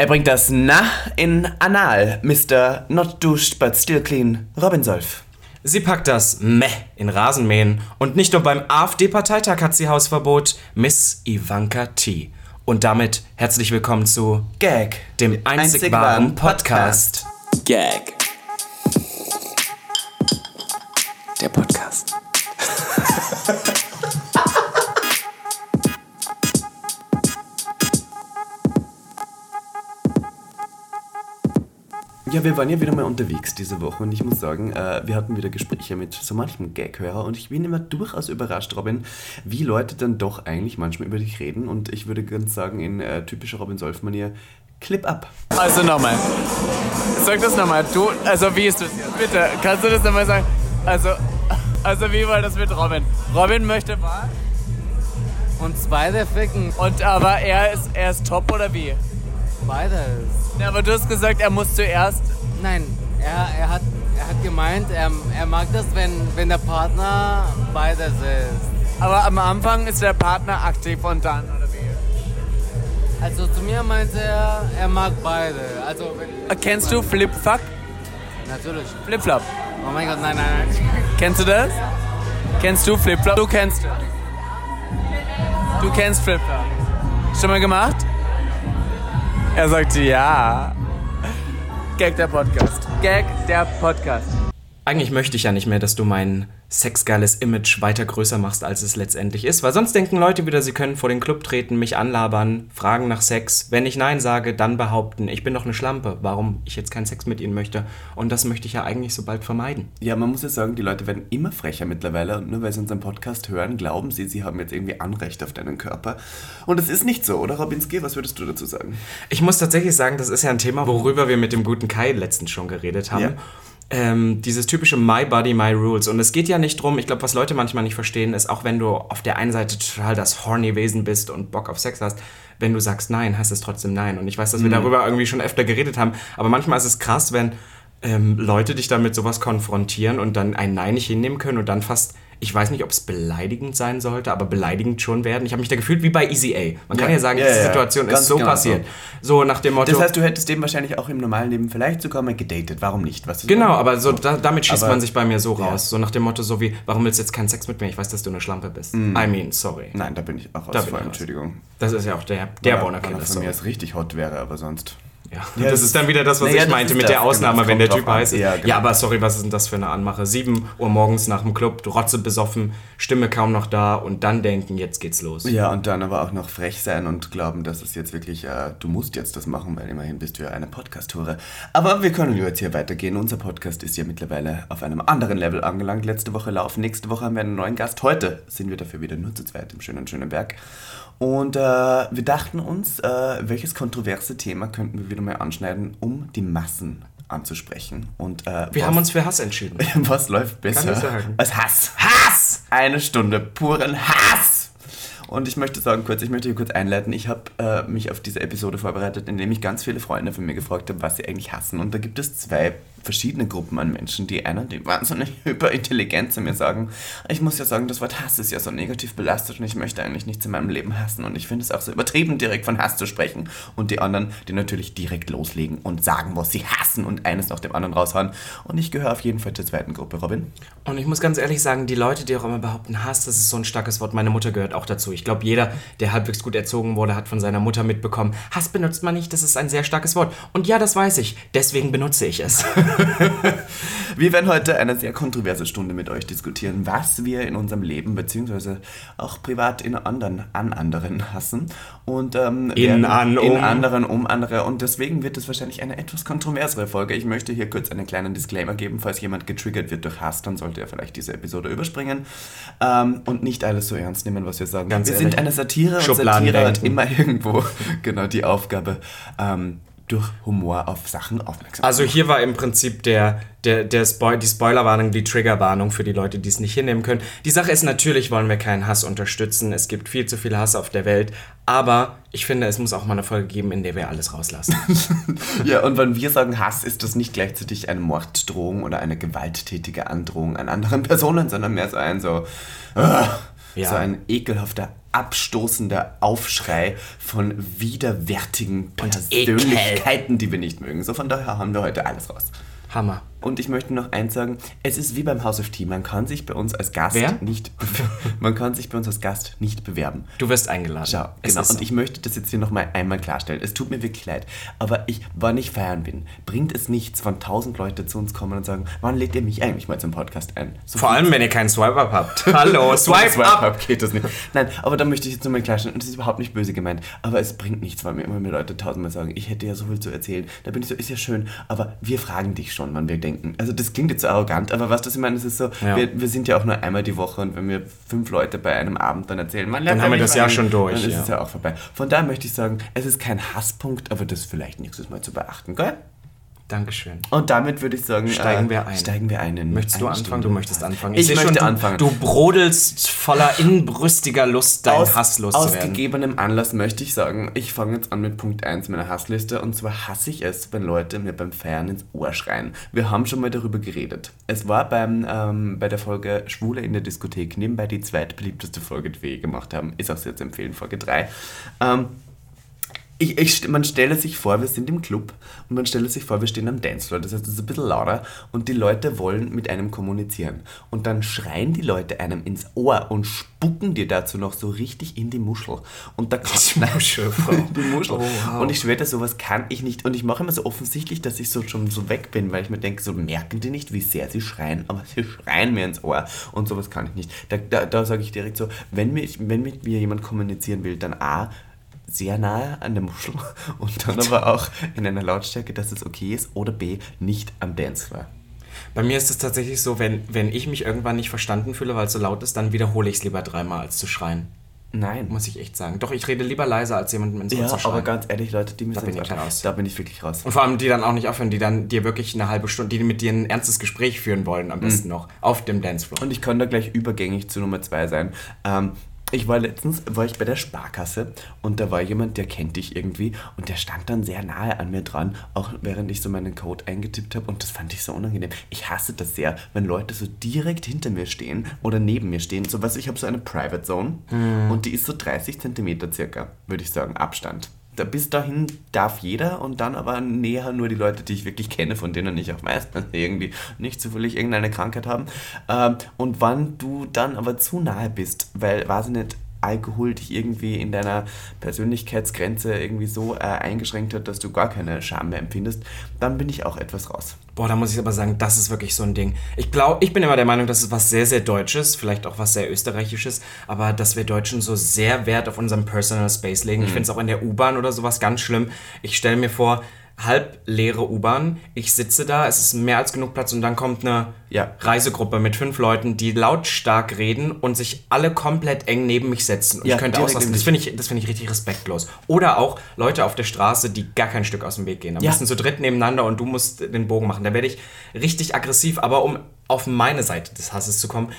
Er bringt das Na in Anal, Mr. Not Douched but Still Clean, Robin Solf. Sie packt das Meh in Rasenmähen und nicht nur beim AfD-Parteitag hat sie Hausverbot, Miss Ivanka T. Und damit herzlich willkommen zu Gag, dem einzig, wahren Podcast. Gag. Der Podcast. Ja, wir waren ja wieder mal unterwegs diese Woche und ich muss sagen, äh, wir hatten wieder Gespräche mit so manchem Gag-Hörer und ich bin immer durchaus überrascht, Robin, wie Leute dann doch eigentlich manchmal über dich reden und ich würde ganz sagen, in äh, typischer Robin Solf-Manier, Clip up. Also nochmal. Sag das nochmal. Du, also wie ist das jetzt? Bitte, kannst du das nochmal sagen? Also, also wie war das mit Robin? Robin möchte was? Uns beide ficken. Und aber er ist, er ist top oder wie? Beides. Ja, aber du hast gesagt, er muss zuerst. Nein, er, er, hat, er hat gemeint, er, er mag das, wenn, wenn der Partner beides ist. Aber am Anfang ist der Partner aktiv und dann oder wie? Also zu mir meinte er, er mag beide. Also wenn, Kennst du Flipfuck? Natürlich. Flipflop. Oh mein Gott, nein, nein, nein. Kennst du das? Kennst du Flipflop? Du kennst es. Du kennst Flipflop. Schon mal gemacht? Er sagte ja. Gag der Podcast. Gag der Podcast. Eigentlich möchte ich ja nicht mehr, dass du mein sexgeiles Image weiter größer machst, als es letztendlich ist, weil sonst denken Leute wieder, sie können vor den Club treten, mich anlabern, fragen nach Sex. Wenn ich Nein sage, dann behaupten, ich bin doch eine Schlampe, warum ich jetzt keinen Sex mit ihnen möchte. Und das möchte ich ja eigentlich so bald vermeiden. Ja, man muss ja sagen, die Leute werden immer frecher mittlerweile und nur weil sie unseren Podcast hören, glauben sie, sie haben jetzt irgendwie Anrecht auf deinen Körper. Und das ist nicht so, oder Robinski? Was würdest du dazu sagen? Ich muss tatsächlich sagen, das ist ja ein Thema, worüber wir mit dem guten Kai letztens schon geredet haben. Ja. Ähm, dieses typische My Body, My Rules. Und es geht ja nicht drum, ich glaube, was Leute manchmal nicht verstehen, ist, auch wenn du auf der einen Seite total das horny Wesen bist und Bock auf Sex hast, wenn du sagst Nein, heißt es trotzdem Nein. Und ich weiß, dass wir darüber irgendwie schon öfter geredet haben, aber manchmal ist es krass, wenn ähm, Leute dich dann mit sowas konfrontieren und dann ein Nein nicht hinnehmen können und dann fast, ich weiß nicht, ob es beleidigend sein sollte, aber beleidigend schon werden. Ich habe mich da gefühlt wie bei Easy A. Man kann Ja, ja sagen, ja, diese ja, Situation ist so genau passiert. So nach dem Motto. Das heißt, du hättest dem wahrscheinlich auch im normalen Leben vielleicht sogar mal gedatet. Warum nicht? Was ist Genau, aber so da, damit schießt Aber- man sich bei mir so Ja. raus. So nach dem Motto, so wie, warum willst du jetzt keinen Sex mit mir? Ich weiß, dass du eine Schlampe bist. I mean, sorry. Nein, da bin ich auch Da raus. bin vor, ich. Entschuldigung. Das ist ja auch der, der Ja, Bonner er Kinder. von mir es richtig hot wäre, aber sonst. Ja. Ja, das ist dann wieder das, was Naja, ich meinte mit das, der Ausnahme, genau, wenn der Typ drauf an. heiß ist. Ja, Ja, genau. aber sorry, was ist denn das für eine Anmache? 7 Uhr morgens nach dem Club, Rotze besoffen, Stimme kaum noch da und dann denken, jetzt geht's los. Ja, und dann aber auch noch frech sein und glauben, dass es jetzt wirklich, äh, du musst jetzt das machen, weil immerhin bist du ja eine Podcast-Hure. Aber wir können jetzt hier weitergehen. Unser Podcast ist ja mittlerweile auf einem anderen Level angelangt. Letzte Woche laufen, nächste Woche haben wir einen neuen Gast. Heute sind wir dafür wieder nur zu zweit im schönen, schönen Berg. Und äh, wir dachten uns, äh, welches kontroverse Thema könnten wir wieder mal anschneiden, um die Massen anzusprechen. Und, äh, Wir was- haben uns für Hass entschieden. was läuft besser als Hass? Hass! Eine Stunde puren Hass! Und ich möchte sagen kurz, ich möchte hier kurz einleiten. Ich habe äh, mich auf diese Episode vorbereitet, indem ich ganz viele Freunde von mir gefragt habe, was sie eigentlich hassen. Und da gibt es zwei verschiedene Gruppen an Menschen. Die einen, die wahnsinnig hyperintelligent zu mir sagen, ich muss ja sagen, das Wort Hass ist ja so negativ belastet und ich möchte eigentlich nichts in meinem Leben hassen. Und ich finde es auch so übertrieben, direkt von Hass zu sprechen. Und die anderen, die natürlich direkt loslegen und sagen, was sie hassen und eines nach dem anderen raushauen. Und ich gehöre auf jeden Fall zur zweiten Gruppe, Robin. Und ich muss ganz ehrlich sagen, die Leute, die auch immer behaupten, Hass, das ist so ein starkes Wort. Meine Mutter gehört auch dazu. Ich glaube, jeder, der halbwegs gut erzogen wurde, hat von seiner Mutter mitbekommen, Hass benutzt man nicht, das ist ein sehr starkes Wort. Und ja, das weiß ich. Deswegen benutze ich es. Wir werden heute eine sehr kontroverse Stunde mit euch diskutieren, was wir in unserem Leben beziehungsweise auch privat in anderen an anderen hassen und ähm, In, an, in um. anderen um andere und deswegen wird es wahrscheinlich eine etwas kontroversere Folge. Ich möchte hier kurz einen kleinen Disclaimer geben, falls jemand getriggert wird durch Hass, dann sollte er vielleicht diese Episode überspringen ähm, und nicht alles so ernst nehmen, was wir sagen. Ganz wir ehrlich. sind eine Satire und Satire hat immer irgendwo genau die Aufgabe. Ähm, durch Humor auf Sachen aufmerksam Also hier war im Prinzip der, der, der Spoil die Spoilerwarnung, die Triggerwarnung für die Leute, die es nicht hinnehmen können. Die Sache ist, natürlich wollen wir keinen Hass unterstützen. Es gibt viel zu viel Hass auf der Welt. Aber ich finde, es muss auch mal eine Folge geben, in der wir alles rauslassen. Ja, und wenn wir sagen Hass, ist das nicht gleichzeitig eine Morddrohung oder eine gewalttätige Androhung an anderen Personen, sondern mehr so ein so, ah, Ja. so ein ekelhafter abstoßender Aufschrei von widerwärtigen. Persönlichkeiten, die wir nicht mögen. So von daher haben wir heute alles raus. Hammer. Und ich möchte noch eins sagen, es ist wie beim House of Tea, man kann sich bei uns als Gast Wer? nicht man kann sich bei uns als Gast nicht bewerben. Du wirst eingeladen. Schau, Es genau. Und so. ich möchte das jetzt hier noch mal einmal klarstellen. Es tut mir wirklich leid. Aber ich, wann ich feiern bin, bringt es nichts, wenn tausend Leute zu uns kommen und sagen, wann lädt ihr mich eigentlich mal zum Podcast ein? So Vor allem, wenn ihr keinen Swipe-Up habt. Hallo, Swipe, Swipe geht das nicht. Nein, aber da möchte ich jetzt nochmal klarstellen, und das ist überhaupt nicht böse gemeint, aber es bringt nichts, weil mir immer mehr Leute tausendmal sagen, ich hätte ja so viel zu erzählen. Da bin ich so, ist ja schön, aber wir fragen dich schon, wann wir denken. Also das klingt jetzt so arrogant, aber was das ich meine, es ist so, Ja. wir, wir sind ja auch nur einmal die Woche und wenn wir fünf Leute bei einem Abend dann erzählen, man Dann haben wir das Jahr schon durch, Dann ist ja. es ja auch vorbei. Von daher möchte ich sagen, es ist kein Hasspunkt, aber das vielleicht nächstes Mal zu beachten, gell? Dankeschön. Und damit würde ich sagen, Steigen äh, wir ein. Steigen wir ein. in Möchtest du anfangen? Stunde. Du möchtest anfangen. Ich seh möchte du, anfangen. Du brodelst voller inbrüstiger Lust, deinen aus, Hass aus loszuwerden. gegebenem Anlass möchte ich sagen, ich fange jetzt an mit Punkt 1 meiner Hassliste und zwar hasse ich es, wenn Leute mir beim Feiern ins Ohr schreien. Wir haben schon mal darüber geredet. Es war beim, ähm, bei der Folge Schwule in der Diskothek nebenbei die zweitbeliebteste Folge, die wir je gemacht haben. Ist auch sehr zu empfehlen, Folge 3. Ähm, ich, ich, man stelle sich vor, wir sind im Club und man stelle sich vor, wir stehen am Dancefloor. Das heißt, es ist ein bisschen lauter und die Leute wollen mit einem kommunizieren. Und dann schreien die Leute einem ins Ohr und spucken dir dazu noch so richtig in die Muschel. Und da kann, Die Muschel, Frau. die Muschel. Oh, wow. Und ich schwöre, sowas kann ich nicht. Und ich mache immer so offensichtlich, dass ich so schon so weg bin, weil ich mir denke, so merken die nicht, wie sehr sie schreien, aber sie schreien mir ins Ohr. Und sowas kann ich nicht. Da, da, da sage ich direkt so, wenn, mich, wenn mit mir jemand kommunizieren will, dann A, sehr nahe an der Muschel und dann aber auch in einer Lautstärke, dass es okay ist, oder B, nicht am Dancefloor. Bei mir ist es tatsächlich so, wenn, wenn ich mich irgendwann nicht verstanden fühle, weil es so laut ist, dann wiederhole ich es lieber dreimal, als zu schreien. Nein. Muss ich echt sagen. Doch, ich rede lieber leiser, als jemandem ins Ohr ja, zu schreien. aber ganz ehrlich, Leute, die müssen bin ins ich raus. Da bin ich wirklich raus. Und vor allem die dann auch nicht aufhören, die dann dir wirklich eine halbe Stunde, die mit dir ein ernstes Gespräch führen wollen, am besten noch, auf dem Dancefloor. Und ich kann da gleich übergängig zu Nummer zwei sein. Ähm, ich war letztens, war ich bei der Sparkasse und da war jemand, der kennt dich irgendwie und der stand dann sehr nahe an mir dran, auch während ich so meinen Code eingetippt habe und das fand ich so unangenehm. Ich hasse das sehr, wenn Leute so direkt hinter mir stehen oder neben mir stehen. So was, ich habe so eine Private Zone und die ist so 30 Zentimeter circa, würde ich sagen, Abstand. Bis dahin darf jeder und dann aber näher nur die Leute, die ich wirklich kenne, von denen ich auch weiß, dass sie irgendwie nicht zufällig irgendeine Krankheit haben. Ähm, und wann du dann aber zu nahe bist, weil, weiß ich nicht, Alkohol dich irgendwie in deiner Persönlichkeitsgrenze irgendwie so äh, eingeschränkt hat, dass du gar keine Scham mehr empfindest, dann bin ich auch etwas raus. Boah, da muss ich aber sagen, das ist wirklich so ein Ding. Ich glaube, ich bin immer der Meinung, das ist was sehr, sehr Deutsches, vielleicht auch was sehr Österreichisches, aber dass wir Deutschen so sehr Wert auf unseren Personal Space legen. Mhm. Ich finde es auch in der U-Bahn oder sowas ganz schlimm. Ich stelle mir vor, halb leere U-Bahn, ich sitze da, es ist mehr als genug Platz und dann kommt eine Ja. Reisegruppe mit fünf Leuten, die lautstark reden und sich alle komplett eng neben mich setzen. Und Ja, ich könnte ausrasten. Das finde ich, das finde ich richtig respektlos. Oder auch Leute auf der Straße, die gar kein Stück aus dem Weg gehen. Am Ja. besten zu dritt nebeneinander und du musst den Bogen machen. Da werde ich richtig aggressiv, aber um auf meine Seite des Hasses zu kommen,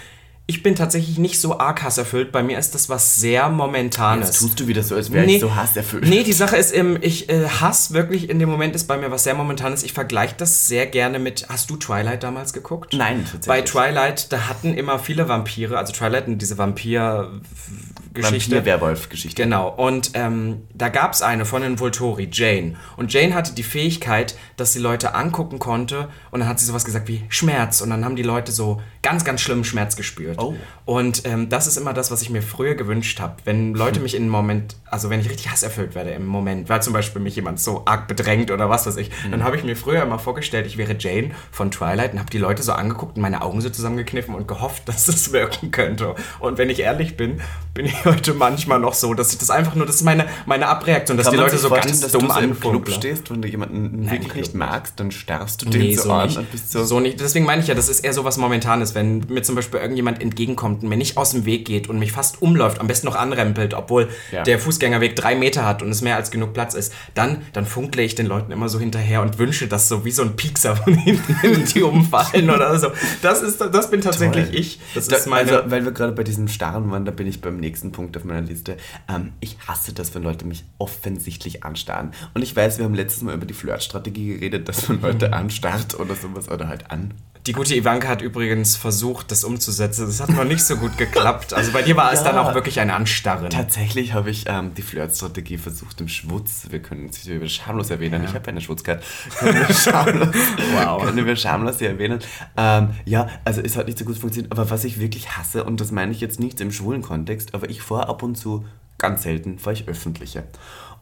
ich bin tatsächlich nicht so arg hasserfüllt. Bei mir ist das was sehr Momentanes. Jetzt tust du wieder so, als wäre ich so hasserfüllt. Nee, die Sache ist, ich äh, Hass wirklich in dem Moment ist bei mir was sehr Momentanes. Ich vergleiche das sehr gerne mit. Hast du Twilight damals geguckt? Nein, tatsächlich. Bei Twilight, da hatten immer viele Vampire, also Twilight, diese Vampir-Geschichte. Vampir-Werwolf-Geschichte. Genau, und ähm, da gab es eine von den Volturi, Jane. Und Jane hatte die Fähigkeit, dass sie Leute angucken konnte und dann hat sie sowas gesagt wie Schmerz. Und dann haben die Leute so ganz, ganz schlimmen Schmerz gespürt. Oh. Und ähm, das ist immer das, was ich mir früher gewünscht habe. Wenn Leute Hm. mich in einem Moment, also wenn ich richtig hasserfüllt werde im Moment, weil zum Beispiel mich jemand so arg bedrängt oder was weiß ich, Hm. dann habe ich mir früher immer vorgestellt, ich wäre Jane von Twilight und habe die Leute so angeguckt und meine Augen so zusammengekniffen und gehofft, dass es wirken könnte. Und wenn ich ehrlich bin, bin ich heute manchmal noch so, dass ich das einfach nur, das ist meine, meine Abreaktion, dass Kann die Leute so ganz dass dumm du so im Club stehst, wenn du jemanden wirklich Club nicht magst, dann starrst du den Nee, so, so an nicht. und bist So. nicht. Deswegen meine ich ja, das ist eher so was Momentanes, wenn mir zum Beispiel irgendjemand entgegenkommt und mir nicht aus dem Weg geht und mich fast umläuft, am besten noch anrempelt, obwohl Ja. der Fußgängerweg drei Meter hat und es mehr als genug Platz ist, dann, dann funkle ich den Leuten immer so hinterher und wünsche das so wie so ein Piekser von hinten, die umfallen oder so. Das, ist, das bin tatsächlich Toll. ich. Das Da, ist meine... also, weil wir gerade bei diesem Starren waren, da bin ich beim nächsten Punkt auf meiner Liste. Ähm, ich hasse das, wenn Leute mich offensichtlich anstarren. Und ich weiß, wir haben letztes Mal über die Flirtstrategie geredet, dass man Mhm. Leute anstarrt oder sowas oder halt an. Die gute Ivanka hat übrigens versucht, das umzusetzen. Das hat noch nicht so gut geklappt. Also bei dir war es dann auch wirklich ein Anstarren. Tatsächlich habe ich ähm, die Flirtstrategie versucht im Schwutz. Wir können es über schamlos erwähnen. Ich habe eine Schwutzkarte. Können wir schamlos, Wow. können wir schamlos hier erwähnen. Ähm, ja, also es hat nicht so gut funktioniert. Aber was ich wirklich hasse, und das meine ich jetzt nicht im schwulen Kontext, aber ich fahre ab und zu, ganz selten, fahre ich öffentliche.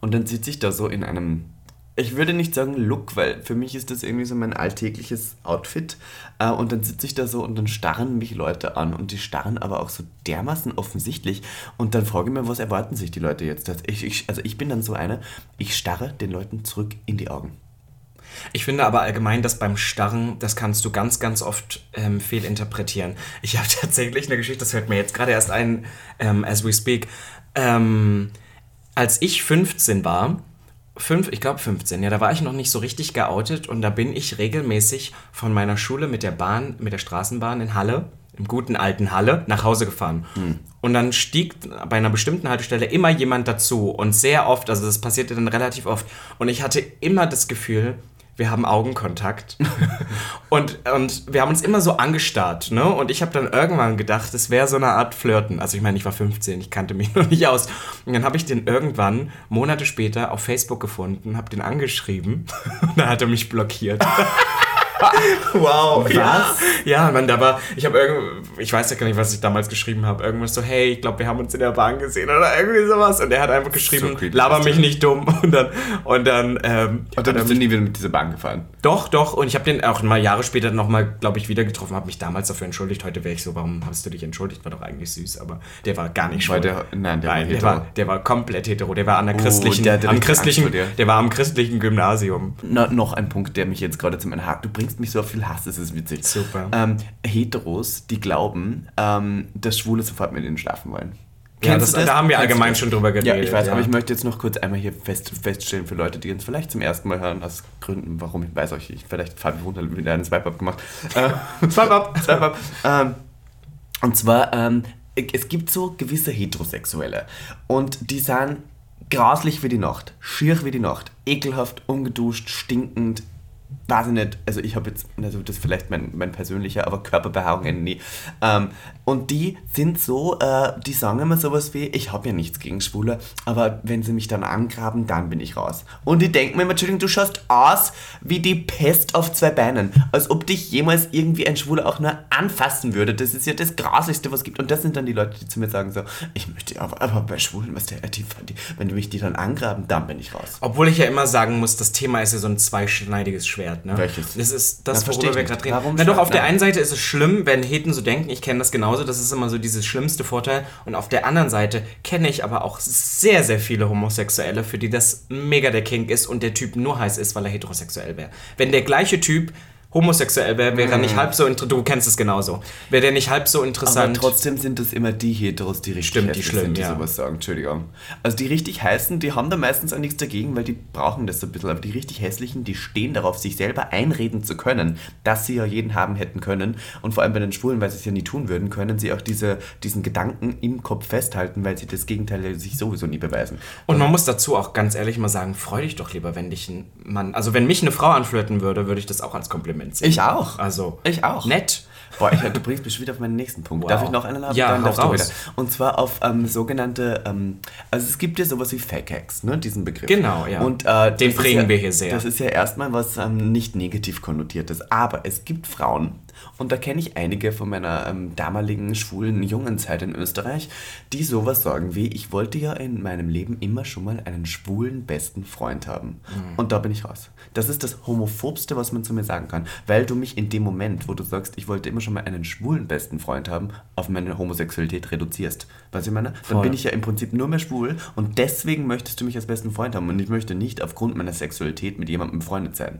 Und dann sitze ich da so in einem ich würde nicht sagen Look, weil für mich ist das irgendwie so mein alltägliches Outfit. Äh, und dann sitze ich da so und dann starren mich Leute an. Und die starren aber auch so dermaßen offensichtlich. Und dann frage ich mich, was erwarten sich die Leute jetzt? Ich, ich, also ich bin dann so einer, ich starre den Leuten zurück in die Augen. Ich finde aber allgemein, dass beim Starren, das kannst du ganz, ganz oft ähm, fehlinterpretieren. Ich habe tatsächlich eine Geschichte, das fällt mir jetzt gerade erst ein, ähm, as we speak. Ähm, als ich 15 war, fünf, ich glaube 15, ja, da war ich noch nicht so richtig geoutet und da bin ich regelmäßig von meiner Schule mit der Bahn, mit der Straßenbahn in Halle, im guten alten Halle, nach Hause gefahren. Und dann stieg bei einer bestimmten Haltestelle immer jemand dazu und sehr oft, also das passierte dann relativ oft. Und ich hatte immer das Gefühl, wir haben Augenkontakt. und, und wir haben uns immer so angestarrt, ne? Und ich habe dann irgendwann gedacht, es wäre so eine Art Flirten. Also ich meine, ich war 15, ich kannte mich noch nicht aus. Und dann habe ich den irgendwann, Monate später, auf Facebook gefunden, habe den angeschrieben. Und dann hat er mich blockiert. Wow. Was? Ja, ja man, da war, ich habe irgend, ich weiß ja gar nicht, was ich damals geschrieben habe. Irgendwas so, hey, ich glaube, wir haben uns in der Bahn gesehen oder irgendwie sowas. Und er hat einfach geschrieben, creepy. laber mich nicht dumm. Und dann, und dann, ähm, Und dann bist du nie wieder mit dieser Bahn gefahren. doch, doch. Und ich habe den auch mal Jahre später nochmal, glaube ich, wieder getroffen, habe mich damals dafür entschuldigt. Heute wäre ich so, warum hast du dich entschuldigt? War doch eigentlich süß, aber der war gar nicht War schwul. der- nein, der war nein, der, hetero. war, der war komplett hetero. Der war an der christlichen, der hatte am christlichen, der war am christlichen Gymnasium. Na, noch ein Punkt, der mich jetzt gerade zu meinem Hack. Du bringst mich so auf viel Hass, das ist witzig. Super. Ähm, Heteros, die glauben, ähm, dass Schwule sofort mit ihnen schlafen wollen. Ja, das- du da haben wir Kennst allgemein das? schon drüber Ja, geredet, ich weiß, ja. aber ich möchte jetzt noch kurz einmal hier fest, feststellen für Leute, die uns vielleicht zum ersten Mal hören, aus Gründen, warum ich weiß euch, ich vielleicht Fabi Wunderl wieder einen Swipe-Up gemacht. Äh, Swipe-Up, Swipe-Up. Ähm, und zwar, ähm, es gibt so gewisse Heterosexuelle und die sind grauslich wie die Nacht, schier wie die Nacht, ekelhaft, ungeduscht, stinkend, weiß ich nicht, also ich habe jetzt, also das ist vielleicht mein, mein persönlicher, aber Körperbehaarungen nie. Ähm, und die sind so, äh, die sagen immer sowas wie, ich habe ja nichts gegen Schwule, aber wenn sie mich dann angraben, dann bin ich raus. Und die denken mir immer, Entschuldigung, du schaust aus wie die Pest auf zwei Beinen. Als ob dich jemals irgendwie ein Schwuler auch nur anfassen würde. Das ist ja das Grasigste, was es gibt. Und das sind dann die Leute, die zu mir sagen so, ich möchte aber, aber bei Schwulen, was der, die, die, wenn du mich die dann angraben, dann bin ich raus. Obwohl ich ja immer sagen muss, das Thema ist ja so ein zweischneidiges Schwert. Ne? Welches? Das ist Na, das, versteh worüber ich wir gerade reden. Warum Na doch, auf der Nein. einen Seite ist es schlimm, wenn Heten so denken, ich kenne das genauso, das ist immer so dieses schlimmste Vorteil. Und auf der anderen Seite kenne ich aber auch sehr, sehr viele Homosexuelle, für die das mega der Kink ist und der Typ nur heiß ist, weil er heterosexuell wäre. Wenn der gleiche Typ homosexuell wäre, wäre er nicht halb so interessant. Du kennst es genauso. Wäre der nicht halb so Aber interessant. trotzdem sind das immer die Heteros, die richtig Stimmt, die schlimm, sind, die ja. sowas sagen. Entschuldigung. Also die richtig heißen, die haben da meistens auch nichts dagegen, weil die brauchen das so ein bisschen. Aber die richtig hässlichen, die stehen darauf, sich selber einreden zu können, dass sie ja jeden haben hätten können. Und vor allem bei den Schwulen, weil sie es ja nie tun würden, können sie auch diese, diesen Gedanken im Kopf festhalten, weil sie das Gegenteil sich sowieso nie beweisen. Und man muss dazu auch ganz ehrlich mal sagen, freu dich doch lieber, wenn dich ein Mann, also wenn mich eine Frau anflirten würde, würde ich das auch als Kompliment sehen. Ich auch. Also, Ich auch. nett. Boah, ich, du bringst mich wieder auf meinen nächsten Punkt. Wow. Darf ich noch einen haben? Ja, Dann darfst du raus. wieder. Und zwar auf ähm, sogenannte, ähm, also es gibt ja sowas wie Fake Hacks, ne, diesen Begriff. Genau, ja. Und äh, Den prägen ja, wir hier sehr. Das ist ja erstmal was ähm, nicht negativ konnotiertes. Aber es gibt Frauen, und da kenne ich einige von meiner ähm, damaligen schwulen jungen Zeit in Österreich, die sowas sagen wie, ich wollte ja in meinem Leben immer schon mal einen schwulen besten Freund haben. Mhm. Und da bin ich raus. Das ist das homophobste, was man zu mir sagen kann, weil du mich in dem Moment, wo du sagst, ich wollte immer schon mal einen schwulen besten Freund haben, auf meine Homosexualität reduzierst. Weißt du, ich meine? Dann Voll. bin ich ja im Prinzip nur mehr schwul und deswegen möchtest du mich als besten Freund haben und ich möchte nicht aufgrund meiner Sexualität mit jemandem befreundet sein.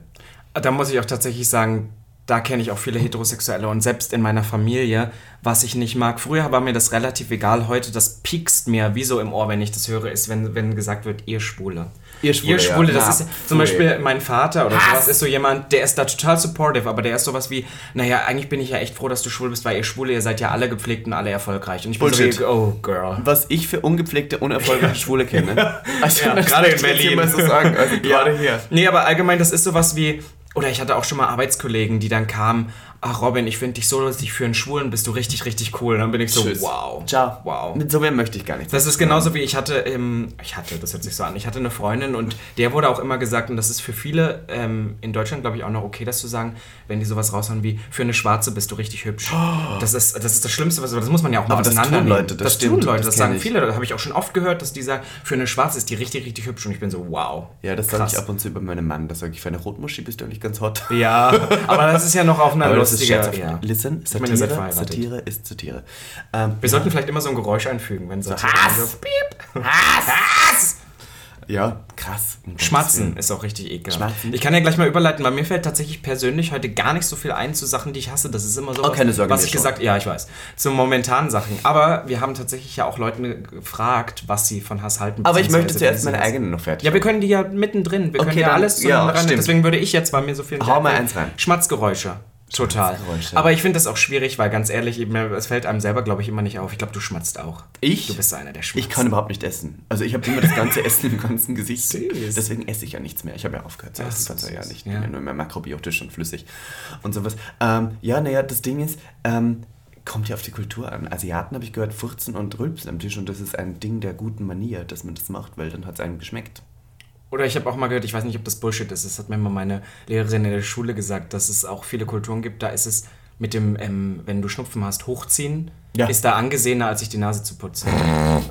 Da muss ich auch tatsächlich sagen, da kenne ich auch viele Heterosexuelle und selbst in meiner Familie, was ich nicht mag. Früher war mir das relativ egal, heute das piekst mir wie so im Ohr, wenn ich das höre, ist, wenn, wenn gesagt wird, ihr Schwule. Ihr Schwule, Ihr Schwule, ja. das Na, ist zum. Beispiel mein Vater oder Hass. sowas ist so jemand, der ist da total supportive, aber der ist sowas wie, naja, eigentlich bin ich ja echt froh, dass du schwul bist, weil ihr Schwule, ihr seid ja alle gepflegt und alle erfolgreich. Und ich bin Bullshit. so wie, oh girl. Was ich für ungepflegte, unerfolgreiche Schwule kenne. Also, Ja, gerade in Berlin. mal so sagen. Also gerade hier. Nee, aber allgemein, das ist sowas wie, oder ich hatte auch schon mal Arbeitskollegen, die dann kamen ach Robin, ich finde dich so lustig, für einen Schwulen bist du richtig, richtig cool. Und dann bin ich so, Tschüss. wow. Ciao. Wow. Mit so wem möchte ich gar nicht. Das ist genauso wie ich hatte, ähm, ich hatte, das hört sich so an, ich hatte eine Freundin und der wurde auch immer gesagt, und das ist für viele ähm, in Deutschland, glaube ich, auch noch okay, das zu sagen, wenn die sowas raushauen wie, für eine Schwarze bist du richtig hübsch. Das, ist, das ist das Schlimmste, was, das muss man ja auch mal Aber das tun auseinandernehmen. Leute, das das stimmt, tun Leute, das das, sagen ich. viele, das habe ich auch schon oft gehört, dass die sagen, für eine Schwarze ist die richtig, richtig hübsch und ich bin so, wow. Ja, das sage ich ab und zu über meinen Mann. Da sage ich, für eine Rotmuschi bist du eigentlich ganz hot. Ja, aber das ist ja noch auf einer das ist scherzhaft. Ja. Listen, Ich meine, ihr Satire. Satire ist Satire. Ähm, Wir sollten vielleicht immer so ein Geräusch einfügen, wenn so Hass! Piep! Hass! Hass! Ja, krass. Schmatzen ist auch richtig ekelhaft. Schmatzen? Ich kann ja gleich mal überleiten, weil mir fällt tatsächlich persönlich heute gar nicht so viel ein zu Sachen, die ich hasse. Das ist immer so, Oh, keine Sorge, was ich schon. gesagt Ja, ich weiß. Zu momentanen Sachen. Aber wir haben tatsächlich ja auch Leute gefragt, was sie von Hass halten. Aber ich möchte zuerst meine eigene noch fertig Ja, wir können die ja mittendrin. Wir können Okay, ja dann- alles ja, zusammen ran. stimmt. Deswegen würde ich jetzt, weil mir so viel... Hau mal eins rein. Schmatzgeräusche. Total. Aber ich finde das auch schwierig, weil ganz ehrlich, es fällt einem selber, glaube ich, immer nicht auf. Ich glaube, du schmatzt auch. Ich? Du bist einer, der schmatzt. Ich kann überhaupt nicht essen. Also ich habe immer das ganze Essen im ganzen Gesicht. Süß. Deswegen esse ich ja nichts mehr. Ich habe ja aufgehört zu essen Jahren. süß. Ich Ja. ja nur mehr makrobiotisch und flüssig und sowas. Ähm, ja, naja, das Ding ist, ähm, kommt ja auf die Kultur an. Asiaten habe ich gehört, furzen und rülpsen am Tisch und das ist ein Ding der guten Manier, dass man das macht, weil dann hat es einem geschmeckt. Oder ich habe auch mal gehört, ich weiß nicht, ob das Bullshit ist, das hat mir mal meine Lehrerin in der Schule gesagt, dass es auch viele Kulturen gibt, da ist es mit dem, ähm, wenn du Schnupfen hast, hochziehen, Ja. ist da angesehener, als sich die Nase zu putzen.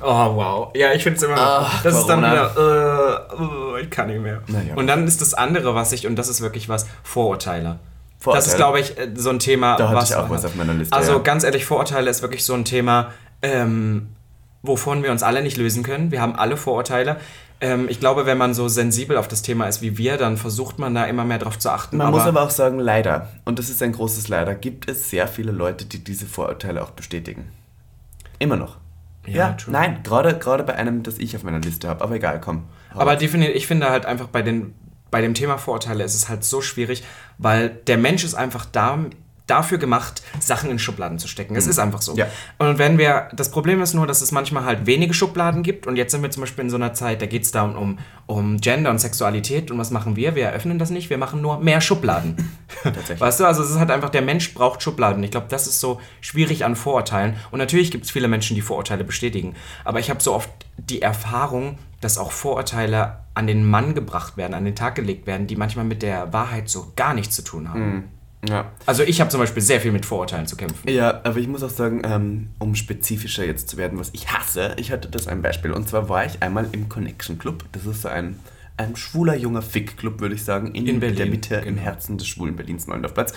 Oh, wow. Ja, ich finde es immer, Ach, das ist dann Corona. wieder, äh, äh, ich kann nicht mehr. Na ja. Und dann ist das andere, was ich, und das ist wirklich was, Vorurteile. Vorurteile. Das ist, glaube ich, äh, so ein Thema. Da hatte ich auch was auf meiner Liste, Also ja. ganz ehrlich, Vorurteile ist wirklich so ein Thema, ähm, wovon wir uns alle nicht lösen können. Wir haben alle Vorurteile. Ähm, ich glaube, wenn man so sensibel auf das Thema ist wie wir, dann versucht man da immer mehr drauf zu achten. Man muss aber auch sagen, leider, und das ist ein großes Leider, gibt es sehr viele Leute, die diese Vorurteile auch bestätigen. Immer noch. Ja, Ja, nein, gerade gerade bei einem, das ich auf meiner Liste habe. Aber egal, komm. Aber definitiv, ich finde halt einfach bei, den, bei dem Thema Vorurteile ist es halt so schwierig, weil der Mensch ist einfach da, dafür gemacht, Sachen in Schubladen zu stecken. Es ist einfach so. Ja. Und wenn wir, das Problem ist nur, dass es manchmal halt wenige Schubladen gibt und jetzt sind wir zum Beispiel in so einer Zeit, da geht es da um, um Gender und Sexualität und was machen wir? Wir eröffnen das nicht, wir machen nur mehr Schubladen. Tatsächlich. Weißt du, also es ist halt einfach, der Mensch braucht Schubladen. Ich glaube, das ist so schwierig an Vorurteilen. Und natürlich gibt es viele Menschen, die Vorurteile bestätigen. Aber ich habe so oft die Erfahrung, dass auch Vorurteile an den Mann gebracht werden, an den Tag gelegt werden, die manchmal mit der Wahrheit so gar nichts zu tun haben. Ja. Also ich habe zum Beispiel sehr viel mit Vorurteilen zu kämpfen. Ja, aber ich muss auch sagen, ähm, um spezifischer jetzt zu werden, was ich hasse, ich hatte das ein Beispiel. Und zwar war ich einmal im Connection Club. Das ist so ein, ein schwuler junger Fick-Club, würde ich sagen, in, In Berlin, der Mitte, im genau. Herzen des schwulen Berlins, Neulendorfplatz.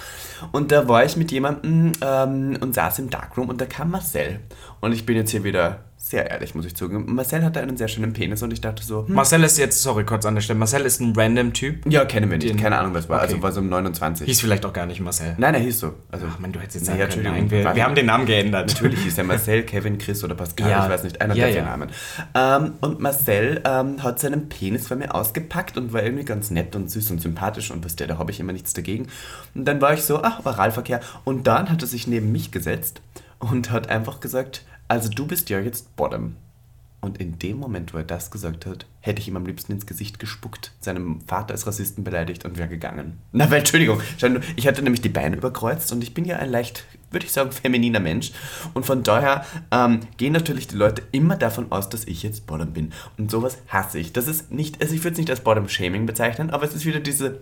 Und da war ich mit jemandem ähm, und saß im Darkroom und da kam Marcel. Und ich bin jetzt hier wieder sehr ehrlich, muss ich zugeben. Marcel hatte einen sehr schönen Penis und ich dachte so, hm, Marcel ist jetzt, sorry, kurz an der Stelle, Marcel ist ein random Typ. ja, kennen wir nicht, keine Ahnung, was war. Okay. Also war so um 29. Hieß vielleicht auch gar nicht Marcel. Nein, er hieß so. Also, Ach man, du hättest jetzt sagen können, nein, wir, wir haben den Namen geändert. Natürlich hieß er Marcel, Kevin, Chris oder Pascal, Ja. ich weiß nicht, einer Ja, der ja. Namen. Ähm, und Marcel ähm, hat seinen Penis bei mir ausgepackt und war irgendwie ganz nett und süß und sympathisch und was der, da habe ich immer nichts dagegen. Und dann war ich so, ach, Oralverkehr. Und dann hat er sich neben mich gesetzt und hat einfach gesagt, also du bist ja jetzt Bottom. Und in dem Moment, wo er das gesagt hat, hätte ich ihm am liebsten ins Gesicht gespuckt, seinem Vater als Rassisten beleidigt und wäre gegangen. Na, weil, Entschuldigung, ich hatte nämlich die Beine überkreuzt und ich bin ja ein leicht, würde ich sagen, femininer Mensch. Und von daher ähm, gehen natürlich die Leute immer davon aus, dass ich jetzt Bottom bin. Und sowas hasse ich. Das ist nicht, also ich würde es nicht als Bottom-Shaming bezeichnen, aber es ist wieder diese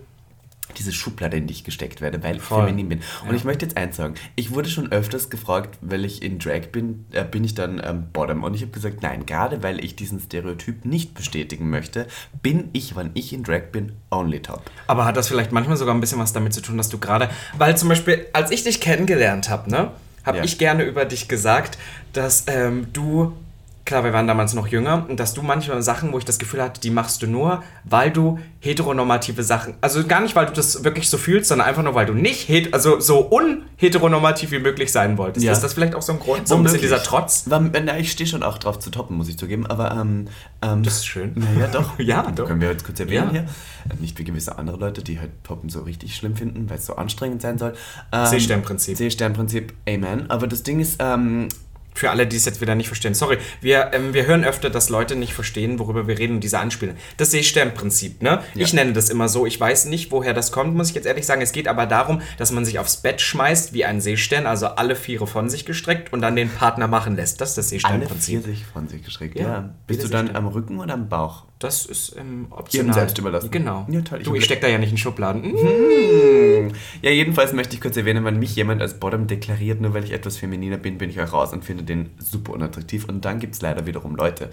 diese Schublade, in die ich gesteckt werde, weil ich Voll. feminin bin. Und ich möchte jetzt eins sagen. Ich wurde schon öfters gefragt, weil ich in Drag bin, äh, bin ich dann ähm, Bottom. Und ich habe gesagt, nein, gerade weil ich diesen Stereotyp nicht bestätigen möchte, bin ich, wann ich in Drag bin, only top. Aber hat das vielleicht manchmal sogar ein bisschen was damit zu tun, dass du gerade, weil zum Beispiel, als ich dich kennengelernt habe, ne, habe Ja. ich gerne über dich gesagt, dass ähm, du, klar, wir waren damals noch jünger, und dass du manchmal Sachen, wo ich das Gefühl hatte, die machst du nur, weil du heteronormative Sachen, also gar nicht, weil du das wirklich so fühlst, sondern einfach nur, weil du nicht, het also so unheteronormativ wie möglich sein wolltest. Ja. Ist das vielleicht auch so ein Grund, so ein bisschen dieser Trotz? War, na, ich stehe schon auch drauf zu toppen, muss ich zugeben, aber ähm, ähm, Das ist schön. Naja, doch. Ja, doch. Können wir jetzt kurz erwähnen Ja. hier. Nicht wie gewisse andere Leute, die halt Toppen so richtig schlimm finden, weil es so anstrengend sein soll. Ähm, Seesternprinzip. Seesternprinzip, Amen. Aber das Ding ist, ähm, für alle, die es jetzt wieder nicht verstehen. Sorry, wir, ähm, wir hören öfter, dass Leute nicht verstehen, worüber wir reden und diese anspielen. Das Seesternprinzip, ne? Ich nenne das immer so. Ich weiß nicht, woher das kommt, muss ich jetzt ehrlich sagen. Es geht aber darum, dass man sich aufs Bett schmeißt wie ein Seestern, also alle Viere von sich gestreckt und dann den Partner machen lässt. Das ist das Alle Seesternprinzip. vier sich von sich gestreckt, Ja, ja. Bist du dann am Rücken oder am Bauch? Das ist ähm, Jedem optional. selbst überlassen. Genau. Ja, toll. Ich Du, ich überle- steck da ja nicht in Schubladen. Mhm. Ja, jedenfalls möchte ich kurz erwähnen, wenn mich jemand als Bottom deklariert, nur weil ich etwas femininer bin, bin ich auch raus und finde den super unattraktiv. Und dann gibt es leider wiederum Leute,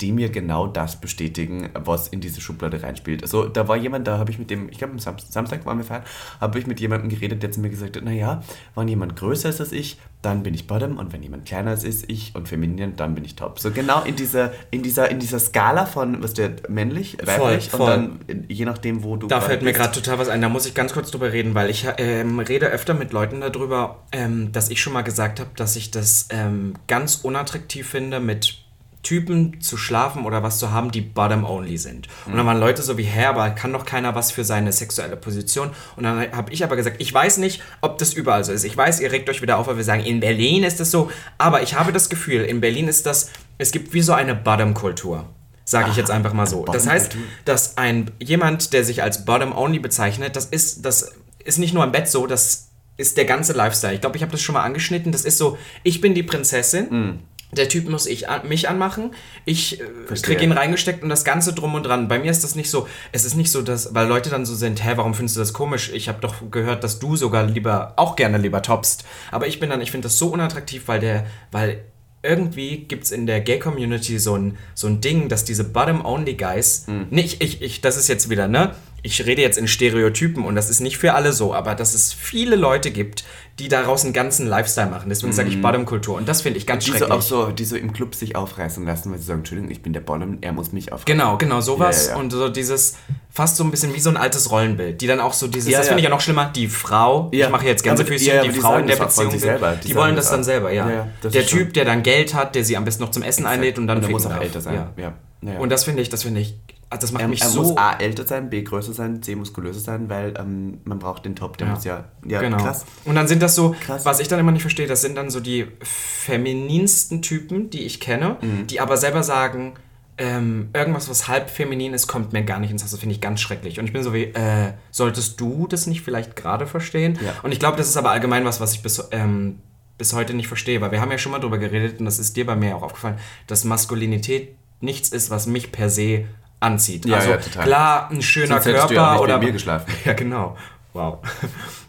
die mir genau das bestätigen, was in diese Schublade reinspielt. Also da war jemand, da habe ich mit dem, ich glaube am Sam Samstag waren wir feiern, habe ich mit jemandem geredet, der zu mir gesagt hat, naja, wenn jemand größer ist als ich, dann bin ich Bottom und wenn jemand kleiner ist als ich und feminin, dann bin ich Top. So genau in dieser, in dieser, in dieser Skala von, was der männlich, weiblich voll. und dann je nachdem, wo du Da fällt mir bist. gerade total was ein. Da muss ich ganz kurz drüber reden, weil ich ähm, rede öfter mit Leuten darüber, ähm, dass ich schon mal gesagt habe, dass ich das ähm, ganz unattraktiv finde, mit Typen zu schlafen oder was zu haben, die bottom-only sind. Und dann waren Leute so wie, hä, aber kann doch keiner was für seine sexuelle Position. Und dann habe ich aber gesagt, ich weiß nicht, ob das überall so ist. Ich weiß, ihr regt euch wieder auf, weil wir sagen, in Berlin ist das so. Aber ich habe das Gefühl, in Berlin ist das, es gibt wie so eine Bottom-Kultur. Sage ich jetzt einfach mal so. Das heißt, dass ein jemand, der sich als Bottom-Only bezeichnet, das ist, das ist nicht nur im Bett so, das ist der ganze Lifestyle. Ich glaube, ich habe das schon mal angeschnitten. Das ist so, ich bin die Prinzessin. Mm. Der Typ muss ich an, mich anmachen. Ich äh, krieg ihn reingesteckt und das Ganze drum und dran. Bei mir ist das nicht so. Es ist nicht so, dass, weil Leute dann so sind, hä, warum findest du das komisch? Ich habe doch gehört, dass du sogar lieber, auch gerne lieber topst. Aber ich bin dann, ich finde das so unattraktiv, weil der, weil irgendwie gibt es in der Gay-Community so ein, so ein Ding, dass diese Bottom-Only-Guys, nicht ich, ich, das ist jetzt wieder, ne? Ich rede jetzt in Stereotypen und das ist nicht für alle so, aber dass es viele Leute gibt, die daraus einen ganzen Lifestyle machen. Deswegen sage ich Bottom-Kultur und das finde ich ganz Die so schrecklich. auch so, die so im Club sich aufreißen lassen, weil sie sagen, Entschuldigung, ich bin der Bottom, er muss mich aufreißen. Genau, genau, sowas Ja, ja, ja. und so dieses fast so ein bisschen wie so ein altes Rollenbild, die dann auch so dieses, das finde ich ja noch schlimmer, die Frau, ich mache jetzt Gänsefüßchen, die die Frau in der Beziehung, sind, selber, die, die wollen das dann auch. selber, ja. Der Typ, der dann Geld hat, der sie am besten noch zum Essen einlädt und dann Und muss auch älter sein. Ja. Und das finde ich, das finde ich, ah, das macht er, mich er so... muss A älter sein, B größer sein, C muskulöser sein, weil ähm, man braucht den Top, der muss ja, ja genau. krass. Und dann sind das so, Krass. was ich dann immer nicht verstehe, das sind dann so die femininsten Typen, die ich kenne, Mhm. die aber selber sagen, ähm, irgendwas, was halb feminin ist, kommt mir gar nicht ins Haus. Das finde ich ganz schrecklich. Und ich bin so wie, äh, solltest du das nicht vielleicht gerade verstehen? Ja. Und ich glaube, das ist aber allgemein was, was ich bis, ähm, bis heute nicht verstehe, weil wir haben ja schon mal drüber geredet und das ist dir bei mir auch aufgefallen, dass Maskulinität nichts ist, was mich per se anzieht. Ja, also ja, total. klar, ein schöner Sonst Körper du ja auch nicht oder mit mir geschlafen. ja, genau. Wow.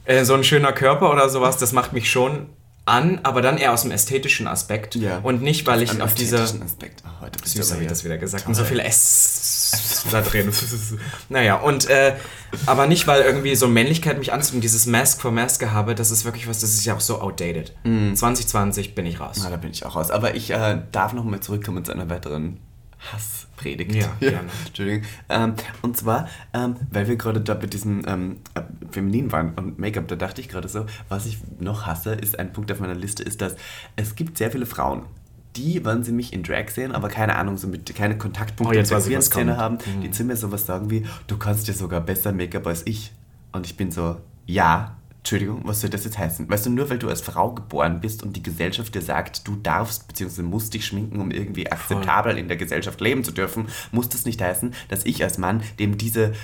äh, so ein schöner Körper oder sowas, das macht mich schon an, aber dann eher aus dem ästhetischen Aspekt Ja. und nicht, weil ich An auf diese Aspekt. Oh, heute bist Süß du habe ich das wieder gesagt. Und so viel S da drin. naja, und äh, aber nicht, weil irgendwie so Männlichkeit mich anzieht und dieses Mask for Mask habe, das ist wirklich was, das ist ja auch so outdated. 2020 bin ich raus. Ah, da bin ich auch raus. Aber ich äh, darf noch mal zurückkommen zu einer weiteren Hasspredigt. Ja, gerne. Entschuldigung. Ähm, und zwar, ähm, weil wir gerade da bei diesem ähm, äh, Feminin waren und Make-up, da dachte ich gerade so, was ich noch hasse, ist ein Punkt auf meiner Liste, ist, dass es gibt sehr viele Frauen, die, wenn sie mich in Drag sehen, aber keine Ahnung, so mit keine Kontaktpunkte Oh, jetzt mit weiß ich, der was Szene kommt. haben, Mhm. die zu mir sowas sagen wie, du kannst ja sogar besser Make-up als ich. Und ich bin so, ja, Entschuldigung, was soll das jetzt heißen? Weißt du, nur weil du als Frau geboren bist und die Gesellschaft dir sagt, du darfst bzw. musst dich schminken, um irgendwie akzeptabel in der Gesellschaft leben zu dürfen, muss das nicht heißen, dass ich als Mann, dem diese,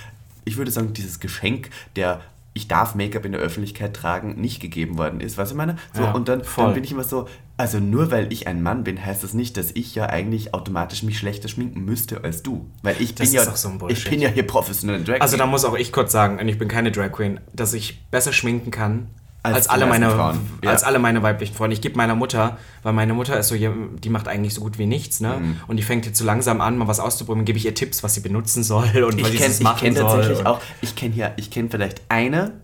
ich würde sagen, dieses Geschenk der ich darf Make-up in der Öffentlichkeit tragen, nicht gegeben worden ist. Was ich meine? So, Ja, und dann, dann bin ich immer so, also nur weil ich ein Mann bin, heißt das nicht, dass ich ja eigentlich automatisch mich schlechter schminken müsste als du. Weil ich Das bin ja, so ein ich bin ja hier professionell Drag Also da Queen. muss auch ich kurz sagen, und ich bin keine Drag Queen, dass ich besser schminken kann Als als, alle meine Frauen, ja. als alle meine weiblichen Freunde. Ich gebe meiner Mutter, weil meine Mutter ist so, die macht eigentlich so gut wie nichts, ne? Mhm. Und die fängt jetzt so langsam an, mal was auszuprobieren, gebe ich ihr Tipps, was sie benutzen soll und ich was sie kenne machen kenn soll. tatsächlich auch, ich kenne hier, ich kenne vielleicht eine,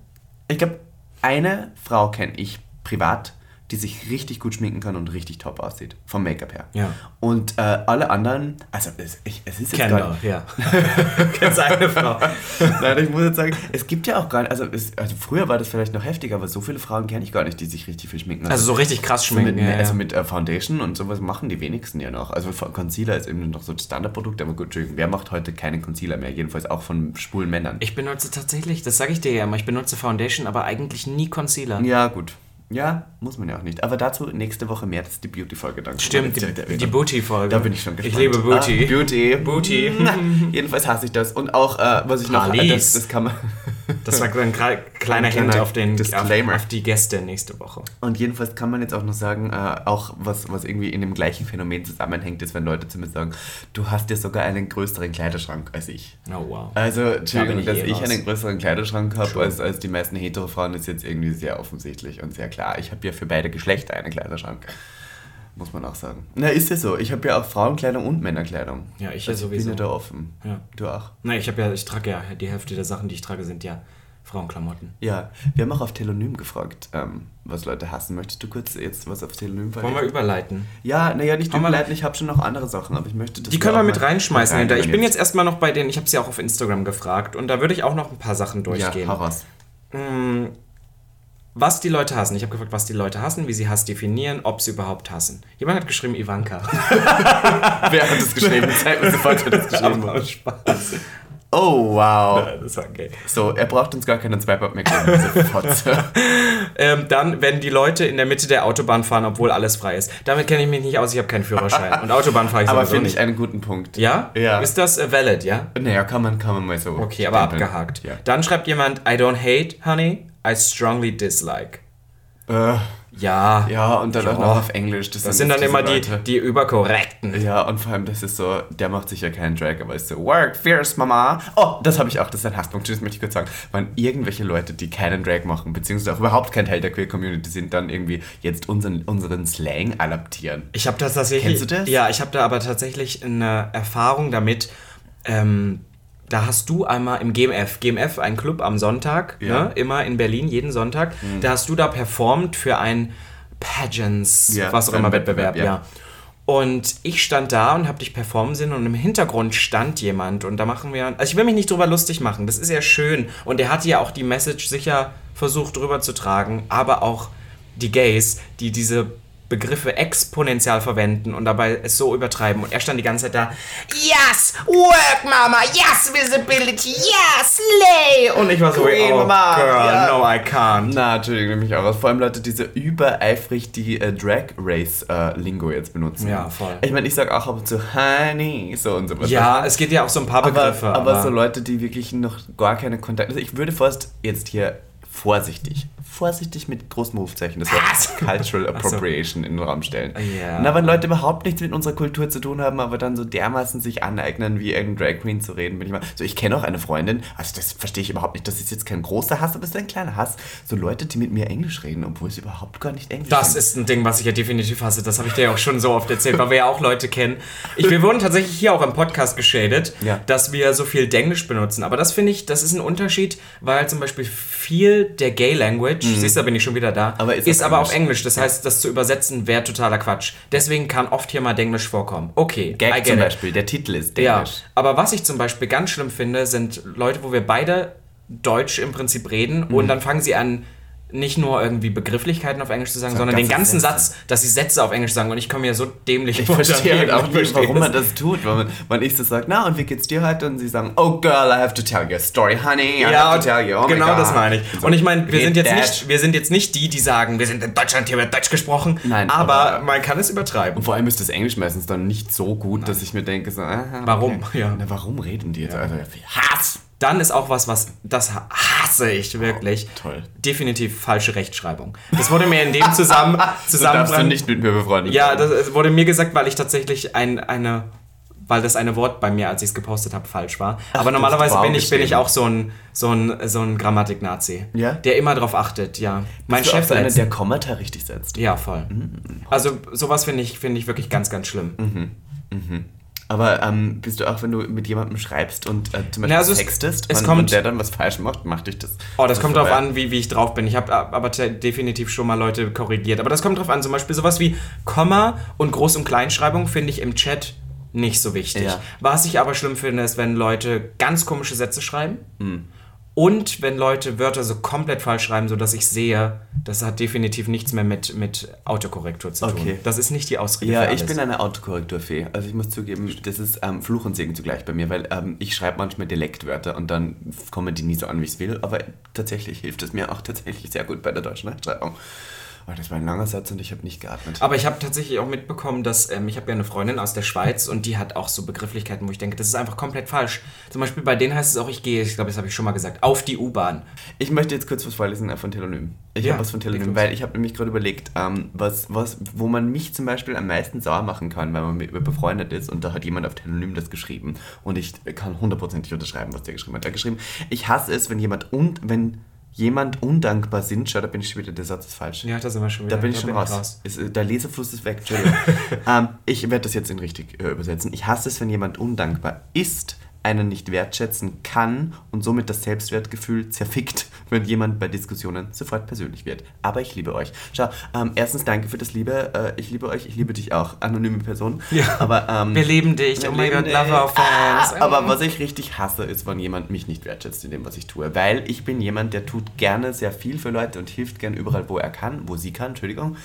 ich glaube, eine Frau kenne ich privat, die sich richtig gut schminken kann und richtig top aussieht. Vom Make-up her. Ja. Und äh, alle anderen, also es, ich, es ist jetzt gar nicht, ja. Kennst eine Frau. Nein, ich muss jetzt sagen, es gibt ja auch gar nicht, also, es, also früher war das vielleicht noch heftiger, aber so viele Frauen kenne ich gar nicht, die sich richtig viel schminken. Also so richtig krass So mit, schminken. ja, also mit äh, Foundation und sowas machen die wenigsten ja noch. Also Concealer ist eben noch so das Standardprodukt, aber gut, wer macht heute keinen Concealer mehr? Jedenfalls auch von schwulen Männern. Ich benutze tatsächlich, das sage ich dir ja immer, ich benutze Foundation, aber eigentlich nie Concealer. ja, gut. Ja, muss man ja auch nicht. Aber dazu nächste Woche mehr. Das ist die Beauty-Folge. Danke. Stimmt, die, die Booty-Folge. Da bin ich schon gespannt. Ich liebe Booty. Ah, Beauty. Booty. Jedenfalls hasse ich das. Und auch, äh, was ich noch... Harleys. Das, das kann man... Das war ein kleiner, kleiner Ein Hint auf, den, Disclaimer. auf die Gäste nächste Woche. Und jedenfalls kann man jetzt auch noch sagen, äh, auch was, was irgendwie in dem gleichen Phänomen zusammenhängt, ist, wenn Leute zu mir sagen, du hast ja sogar einen größeren Kleiderschrank als ich. Oh wow. Also, Entschuldigung, dass eh ich raus. einen größeren Kleiderschrank habe als, als die meisten Hetero-Frauen, ist jetzt irgendwie sehr offensichtlich und sehr klar. Ich habe ja für beide Geschlechter einen Kleiderschrank. Muss man auch sagen. Na, ist ja so. Ich habe ja auch Frauenkleidung und Männerkleidung. Ja, ich ja also sowieso. bin ja da offen. Ja. Du auch. Nein, ich habe ja, ich trage ja, die Hälfte der Sachen, die ich trage, sind ja Frauenklamotten. Ja, wir haben auch auf Telonym gefragt, ähm, was Leute hassen. Möchtest du kurz jetzt was auf Telonym Wollen wir überleiten? Ja, naja, nicht überleiten, ich habe schon noch andere Sachen, aber ich möchte das Die können wir mit reinschmeißen hinter. Ich bin jetzt erstmal noch bei denen, ich habe sie auch auf Instagram gefragt und da würde ich auch noch ein paar Sachen Ja, durchgehen. hau raus. Was die Leute hassen. Ich habe gefragt, was die Leute hassen, wie sie Hass definieren, ob sie überhaupt hassen. Jemand hat geschrieben Ivanka. Wer hat das geschrieben? Zeig mir sofort, wer das geschrieben Aber hat. Spaß. Oh, wow. Das war okay. So, er braucht uns gar keinen Swipe-Up mehr geben. Ähm, dann, wenn die Leute in der Mitte der Autobahn fahren, obwohl alles frei ist. Damit kenne ich mich nicht aus, ich habe keinen Führerschein. Und Autobahn fahre ich Aber sowieso finde ich einen guten Punkt. Ja? Ja. Ist das äh, valid, ja? Naja, kann man, kann man mal so. Okay, aber abgehakt. Ja. Dann schreibt jemand, I don't hate, honey, I strongly dislike. Äh, Ja. ja, und dann Ja. auch noch auf Englisch. Das sind dann immer die, die überkorrekten. Ja, und vor allem, das ist so, der macht sicher keinen Drag, aber ist so, work fierce, Mama. Oh, das habe ich auch, das ist ein Hasspunkt, das möchte ich kurz sagen. Wenn irgendwelche Leute, die keinen Drag machen, beziehungsweise auch überhaupt kein Teil der Queer-Community sind, dann irgendwie jetzt unseren, unseren Slang adaptieren. Ich habe das tatsächlich. Kennst du das? Ja, ich habe da aber tatsächlich eine Erfahrung damit. Ähm, da hast du einmal im GMF, GMF, ein Club am Sonntag, Ja. Mhm. ne, immer in Berlin, jeden Sonntag. Da hast du da performt für ein Pageants, Ja, was auch immer, Wettbewerb, Wettbewerb, ja. Und ich stand da und habe dich performen sehen und im Hintergrund stand jemand und da machen wir, also ich will mich nicht drüber lustig machen, das ist ja schön und er hat ja auch die Message sicher versucht drüber zu tragen, aber auch die Gays, die diese Begriffe exponentiell verwenden und dabei es so übertreiben und er stand die ganze Zeit da, yes, work mama, yes, visibility, yes, slay und ich war so, Queen, oh Mama, girl, ja. no I can't. Na, Entschuldigung, nehme ich auch aus. Vor allem Leute, die so übereifrig die äh, Drag Race äh, Lingo jetzt benutzen. Ja, voll. Ich meine, ich sage auch ab und zu Honey, so und so was. Ja, es geht ja auch so ein paar aber, Begriffe. aber, so Leute, die wirklich noch gar keine Kontakte. Also ich würde fast jetzt hier vorsichtig, vorsichtig mit großen Rufzeichen das? Wort Cultural Appropriation in den Raum stellen. Ja. Na, wenn Leute überhaupt nichts mit unserer Kultur zu tun haben, aber dann so dermaßen sich aneignen, wie irgendein Drag Queen zu reden, bin ich mal. So, ich kenne auch eine Freundin, also das verstehe ich überhaupt nicht. Das ist jetzt kein großer Hass, aber es ist ein kleiner Hass. So Leute, die mit mir Englisch reden, obwohl sie überhaupt gar nicht Englisch Das sind. ist ein Ding, was ich ja definitiv hasse. Das habe ich dir ja auch schon so oft erzählt, weil wir ja auch Leute kennen. Ich, wir wurden tatsächlich hier auch im Podcast geschadet, Ja. dass wir so viel Denglisch benutzen. Aber das finde ich, das ist ein Unterschied, weil zum Beispiel viel der Gay Language, siehst du, da bin ich schon wieder da, Mhm. Aber ist ist, aber auf Englisch. Das heißt, das zu übersetzen wäre totaler Quatsch. Deswegen kann oft hier mal Denglisch vorkommen. Okay, Gag zum it. Beispiel, der Titel ist Ja, Englisch. aber was ich zum Beispiel ganz schlimm finde, sind Leute, wo wir beide Deutsch im Prinzip reden Mhm. und dann fangen sie an, nicht nur irgendwie Begrifflichkeiten auf Englisch zu sagen, sondern den ganze ganzen Sätze. Satz, dass sie Sätze auf Englisch sagen und ich komme mir so dämlich Ich vor verstehe halt auch Ich nicht, warum man das. tut. Wenn, man, wenn ich so sage, na und wie geht's dir heute? Und sie sagen, oh girl, I have to tell you a story, honey. I Ja, have to tell you. Oh genau das meine ich. Und ich meine, wir sind, jetzt nicht, wir sind jetzt nicht die, die sagen, wir sind in Deutschland, hier wird Deutsch gesprochen. Nein, aber, aber- man kann es übertreiben. Und vor allem ist das Englisch meistens dann nicht so gut, dass ich mir denke, so, aha, okay. Warum? Ja. Na, warum reden die jetzt? Also, Hass! Dann ist auch was, was, das hasse ich wirklich. Oh, toll. Definitiv falsche Rechtschreibung. Das wurde mir in dem zusammen, So darfst du zusammen nicht mit mir befreundet Ja, das wurde mir gesagt, weil ich tatsächlich ein, eine, weil das eine Wort bei mir, als ich es gepostet habe, falsch war. Aber das normalerweise bin ich, bin ich auch so ein, so ein, so ein Grammatik-Nazi. Ja? Der immer drauf achtet, ja. Mein Bist du auch Chef so einer, der Kommata richtig setzt. Ja, voll. Also sowas finde ich, finde ich wirklich ganz, ganz schlimm. Aber ähm, bist du auch, wenn du mit jemandem schreibst und äh, zum Beispiel Na, also es- textest es und, kommt- und der dann was falsch macht, macht dich das. Oh, das kommt drauf vorbei? an, wie, wie ich drauf bin. Ich habe aber definitiv schon mal Leute korrigiert. Aber das kommt drauf an. Zum Beispiel sowas wie Komma und Groß- und Kleinschreibung finde ich im Chat nicht so wichtig. Ja. Was ich aber schlimm finde, ist, wenn Leute ganz komische Sätze schreiben. Hm. Und wenn Leute Wörter so komplett falsch schreiben, sodass ich sehe, das hat definitiv nichts mehr mit, mit Autokorrektur zu tun. Okay. Das ist nicht die Ausrede Ja, ich bin eine Autokorrekturfee. Also ich muss zugeben, das ist ähm, Fluch und Segen zugleich bei mir, weil ähm, ich schreibe manchmal Dialektwörter und dann kommen die nie so an, wie ich es will. Aber tatsächlich hilft es mir auch tatsächlich sehr gut bei der deutschen Rechtschreibung. Oh, das war ein langer Satz und ich habe nicht geatmet. Aber ich habe tatsächlich auch mitbekommen, dass ähm, ich habe ja eine Freundin aus der Schweiz und die hat auch so Begrifflichkeiten, wo ich denke, das ist einfach komplett falsch. Zum Beispiel bei denen heißt es auch, ich gehe, ich glaube, das habe ich schon mal gesagt, auf die U-Bahn. Ich möchte jetzt kurz was vorlesen äh, von Telonym. Ich Ja, habe was von Telonym, weil ich habe nämlich gerade überlegt, ähm, was, was, wo man mich zum Beispiel am meisten sauer machen kann, weil man mit mir befreundet ist und da hat jemand auf Telonym das geschrieben und ich kann hundertprozentig unterschreiben, was der geschrieben hat. Er hat geschrieben, ich hasse es, wenn jemand und wenn jemand undankbar sind. Schau, da bin ich schon wieder, der Satz ist falsch. Ja, da sind wir schon wieder. Da bin ich schon raus. Ist, äh, der Lesefluss ist weg. Entschuldigung. ähm, ich werde das jetzt in richtig äh, übersetzen. Ich hasse es, wenn jemand undankbar ist, einen nicht wertschätzen kann und somit das Selbstwertgefühl zerfickt, wenn jemand bei Diskussionen sofort persönlich wird. Aber ich liebe euch. Schau, ähm, erstens danke für das Liebe. Äh, ich liebe euch, ich liebe dich auch. Anonyme Person. Ja. Aber, ähm, Wir lieben dich. wir Oh mein Gott. Love our Fans. Ah, aber was ich richtig hasse, ist, wenn jemand mich nicht wertschätzt in dem, was ich tue. Weil ich bin jemand, der tut gerne sehr viel für Leute und hilft gern überall, wo er kann, wo sie kann, Entschuldigung.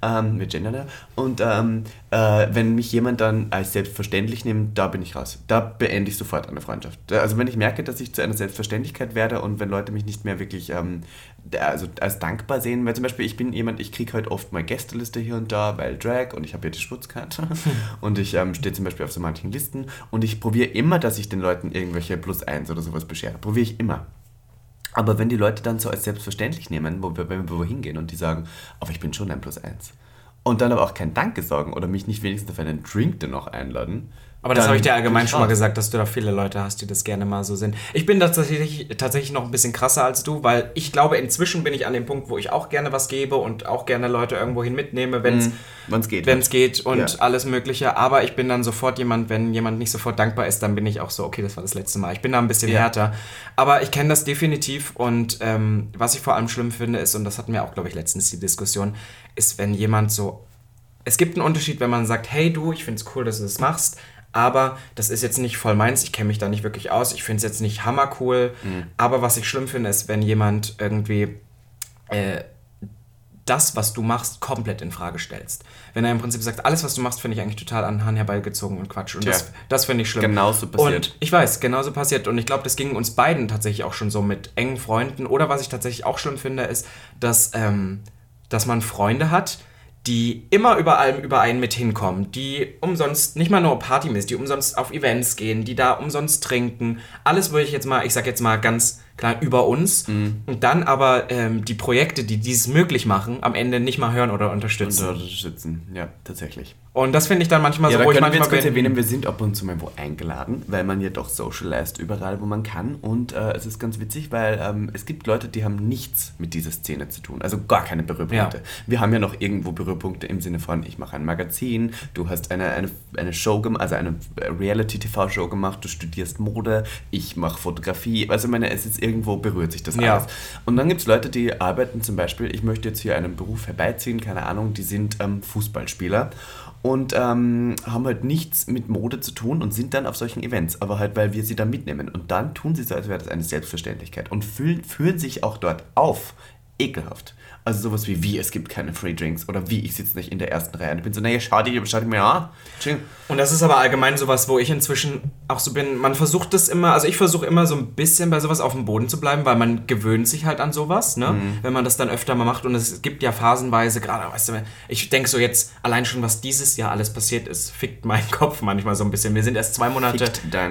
Ähm, wir gendern ja. Und ähm, äh, wenn mich jemand dann als selbstverständlich nimmt, da bin ich raus. Da beende ich sofort eine Freundschaft. Also wenn ich merke, dass ich zu einer Selbstverständlichkeit werde und wenn Leute mich nicht mehr wirklich ähm, also als dankbar sehen, weil zum Beispiel ich bin jemand, ich kriege halt oft mal Gästeliste hier und da, weil Drag und ich habe ja die Schmutzkarte und ich ähm, stehe zum Beispiel auf so manchen Listen und ich probiere immer, dass ich den Leuten irgendwelche Plus 1 oder sowas beschere. Probiere ich immer. Aber wenn die Leute dann so als selbstverständlich nehmen, wo wir, wenn wir wohin gehen und die sagen, aber ich bin schon ein Plus 1 und dann aber auch kein Danke sagen oder mich nicht wenigstens auf einen Drink dennoch einladen. Aber das habe ich dir allgemein schon mal gesagt, dass du da viele Leute hast, die das gerne mal so sind. Ich bin tatsächlich, tatsächlich noch ein bisschen krasser als du, weil ich glaube, inzwischen bin ich an dem Punkt, wo ich auch gerne was gebe und auch gerne Leute irgendwohin mitnehme, wenn es es geht. wenn es geht und Ja. alles Mögliche. Aber ich bin dann sofort jemand, wenn jemand nicht sofort dankbar ist, dann bin ich auch so, okay, das war das letzte Mal. Ich bin da ein bisschen Ja. härter. Aber ich kenne das definitiv und ähm, was ich vor allem schlimm finde, ist, und das hatten wir auch, glaube ich, letztens die Diskussion, ist, wenn jemand so. Es gibt einen Unterschied, wenn man sagt, hey du, ich finde es cool, dass du das machst. Aber das ist jetzt nicht voll meins, ich kenne mich da nicht wirklich aus, ich finde es jetzt nicht hammercool. Aber was ich schlimm finde, ist, wenn jemand irgendwie äh, das, was du machst, komplett in Frage stellst. Wenn er im Prinzip sagt, alles, was du machst, finde ich eigentlich total an den Hahn herbeigezogen und Quatsch. Und Tja. das, das finde ich schlimm. Genauso passiert. Und ich weiß, genauso passiert. Und ich glaube, das ging uns beiden tatsächlich auch schon so mit engen Freunden. Oder was ich tatsächlich auch schlimm finde, ist, dass, ähm, dass man Freunde hat, die immer über allem über einen mit hinkommen, die umsonst, nicht mal nur partymäßig, die umsonst auf Events gehen, die da umsonst trinken. Alles würde ich jetzt mal, ich sag jetzt mal ganz klar über uns. Mhm. Und dann aber ähm, die Projekte, die dies möglich machen, am Ende nicht mal hören oder unterstützen. Unterstützen. Ja, tatsächlich. Und das finde ich dann manchmal Ja, so, wo ich können wir manchmal jetzt kurz erwähnen, wir sind ab und zu mal wo eingeladen, weil man ja doch socialized überall, wo man kann. Und äh, es ist ganz witzig, weil ähm, es gibt Leute, die haben nichts mit dieser Szene zu tun. Also gar keine Berührpunkte. Ja. Wir haben ja noch irgendwo Berührpunkte im Sinne von, ich mache ein Magazin, du hast eine, eine, eine Show gemacht, also eine Reality-TV-Show gemacht, du studierst Mode, ich mache Fotografie. Also ich meine, es ist irgendwo berührt sich das Ja. alles. Und dann gibt es Leute, die arbeiten zum Beispiel, ich möchte jetzt hier einen Beruf herbeiziehen, keine Ahnung, die sind ähm, Fußballspieler und ähm, haben halt nichts mit Mode zu tun und sind dann auf solchen Events, aber halt, weil wir sie da mitnehmen. Und dann tun sie so, als wäre das eine Selbstverständlichkeit und fühlen, führen sich auch dort auf. Ekelhaft. Also sowas wie, wie, es gibt keine Free Drinks oder wie, ich sitze nicht in der ersten Reihe. Und ich bin so, naja, schau dir, schau dir mir an. Chill. Und das ist aber allgemein sowas, wo ich inzwischen auch so bin. Man versucht das immer, also ich versuche immer so ein bisschen bei sowas auf dem Boden zu bleiben, weil man gewöhnt sich halt an sowas, ne? Wenn man das dann öfter mal macht. Und es gibt ja phasenweise, gerade, weißt du, ich denke so jetzt, allein schon, was dieses Jahr alles passiert ist, fickt meinen Kopf manchmal so ein bisschen. Wir sind erst zwei Monate,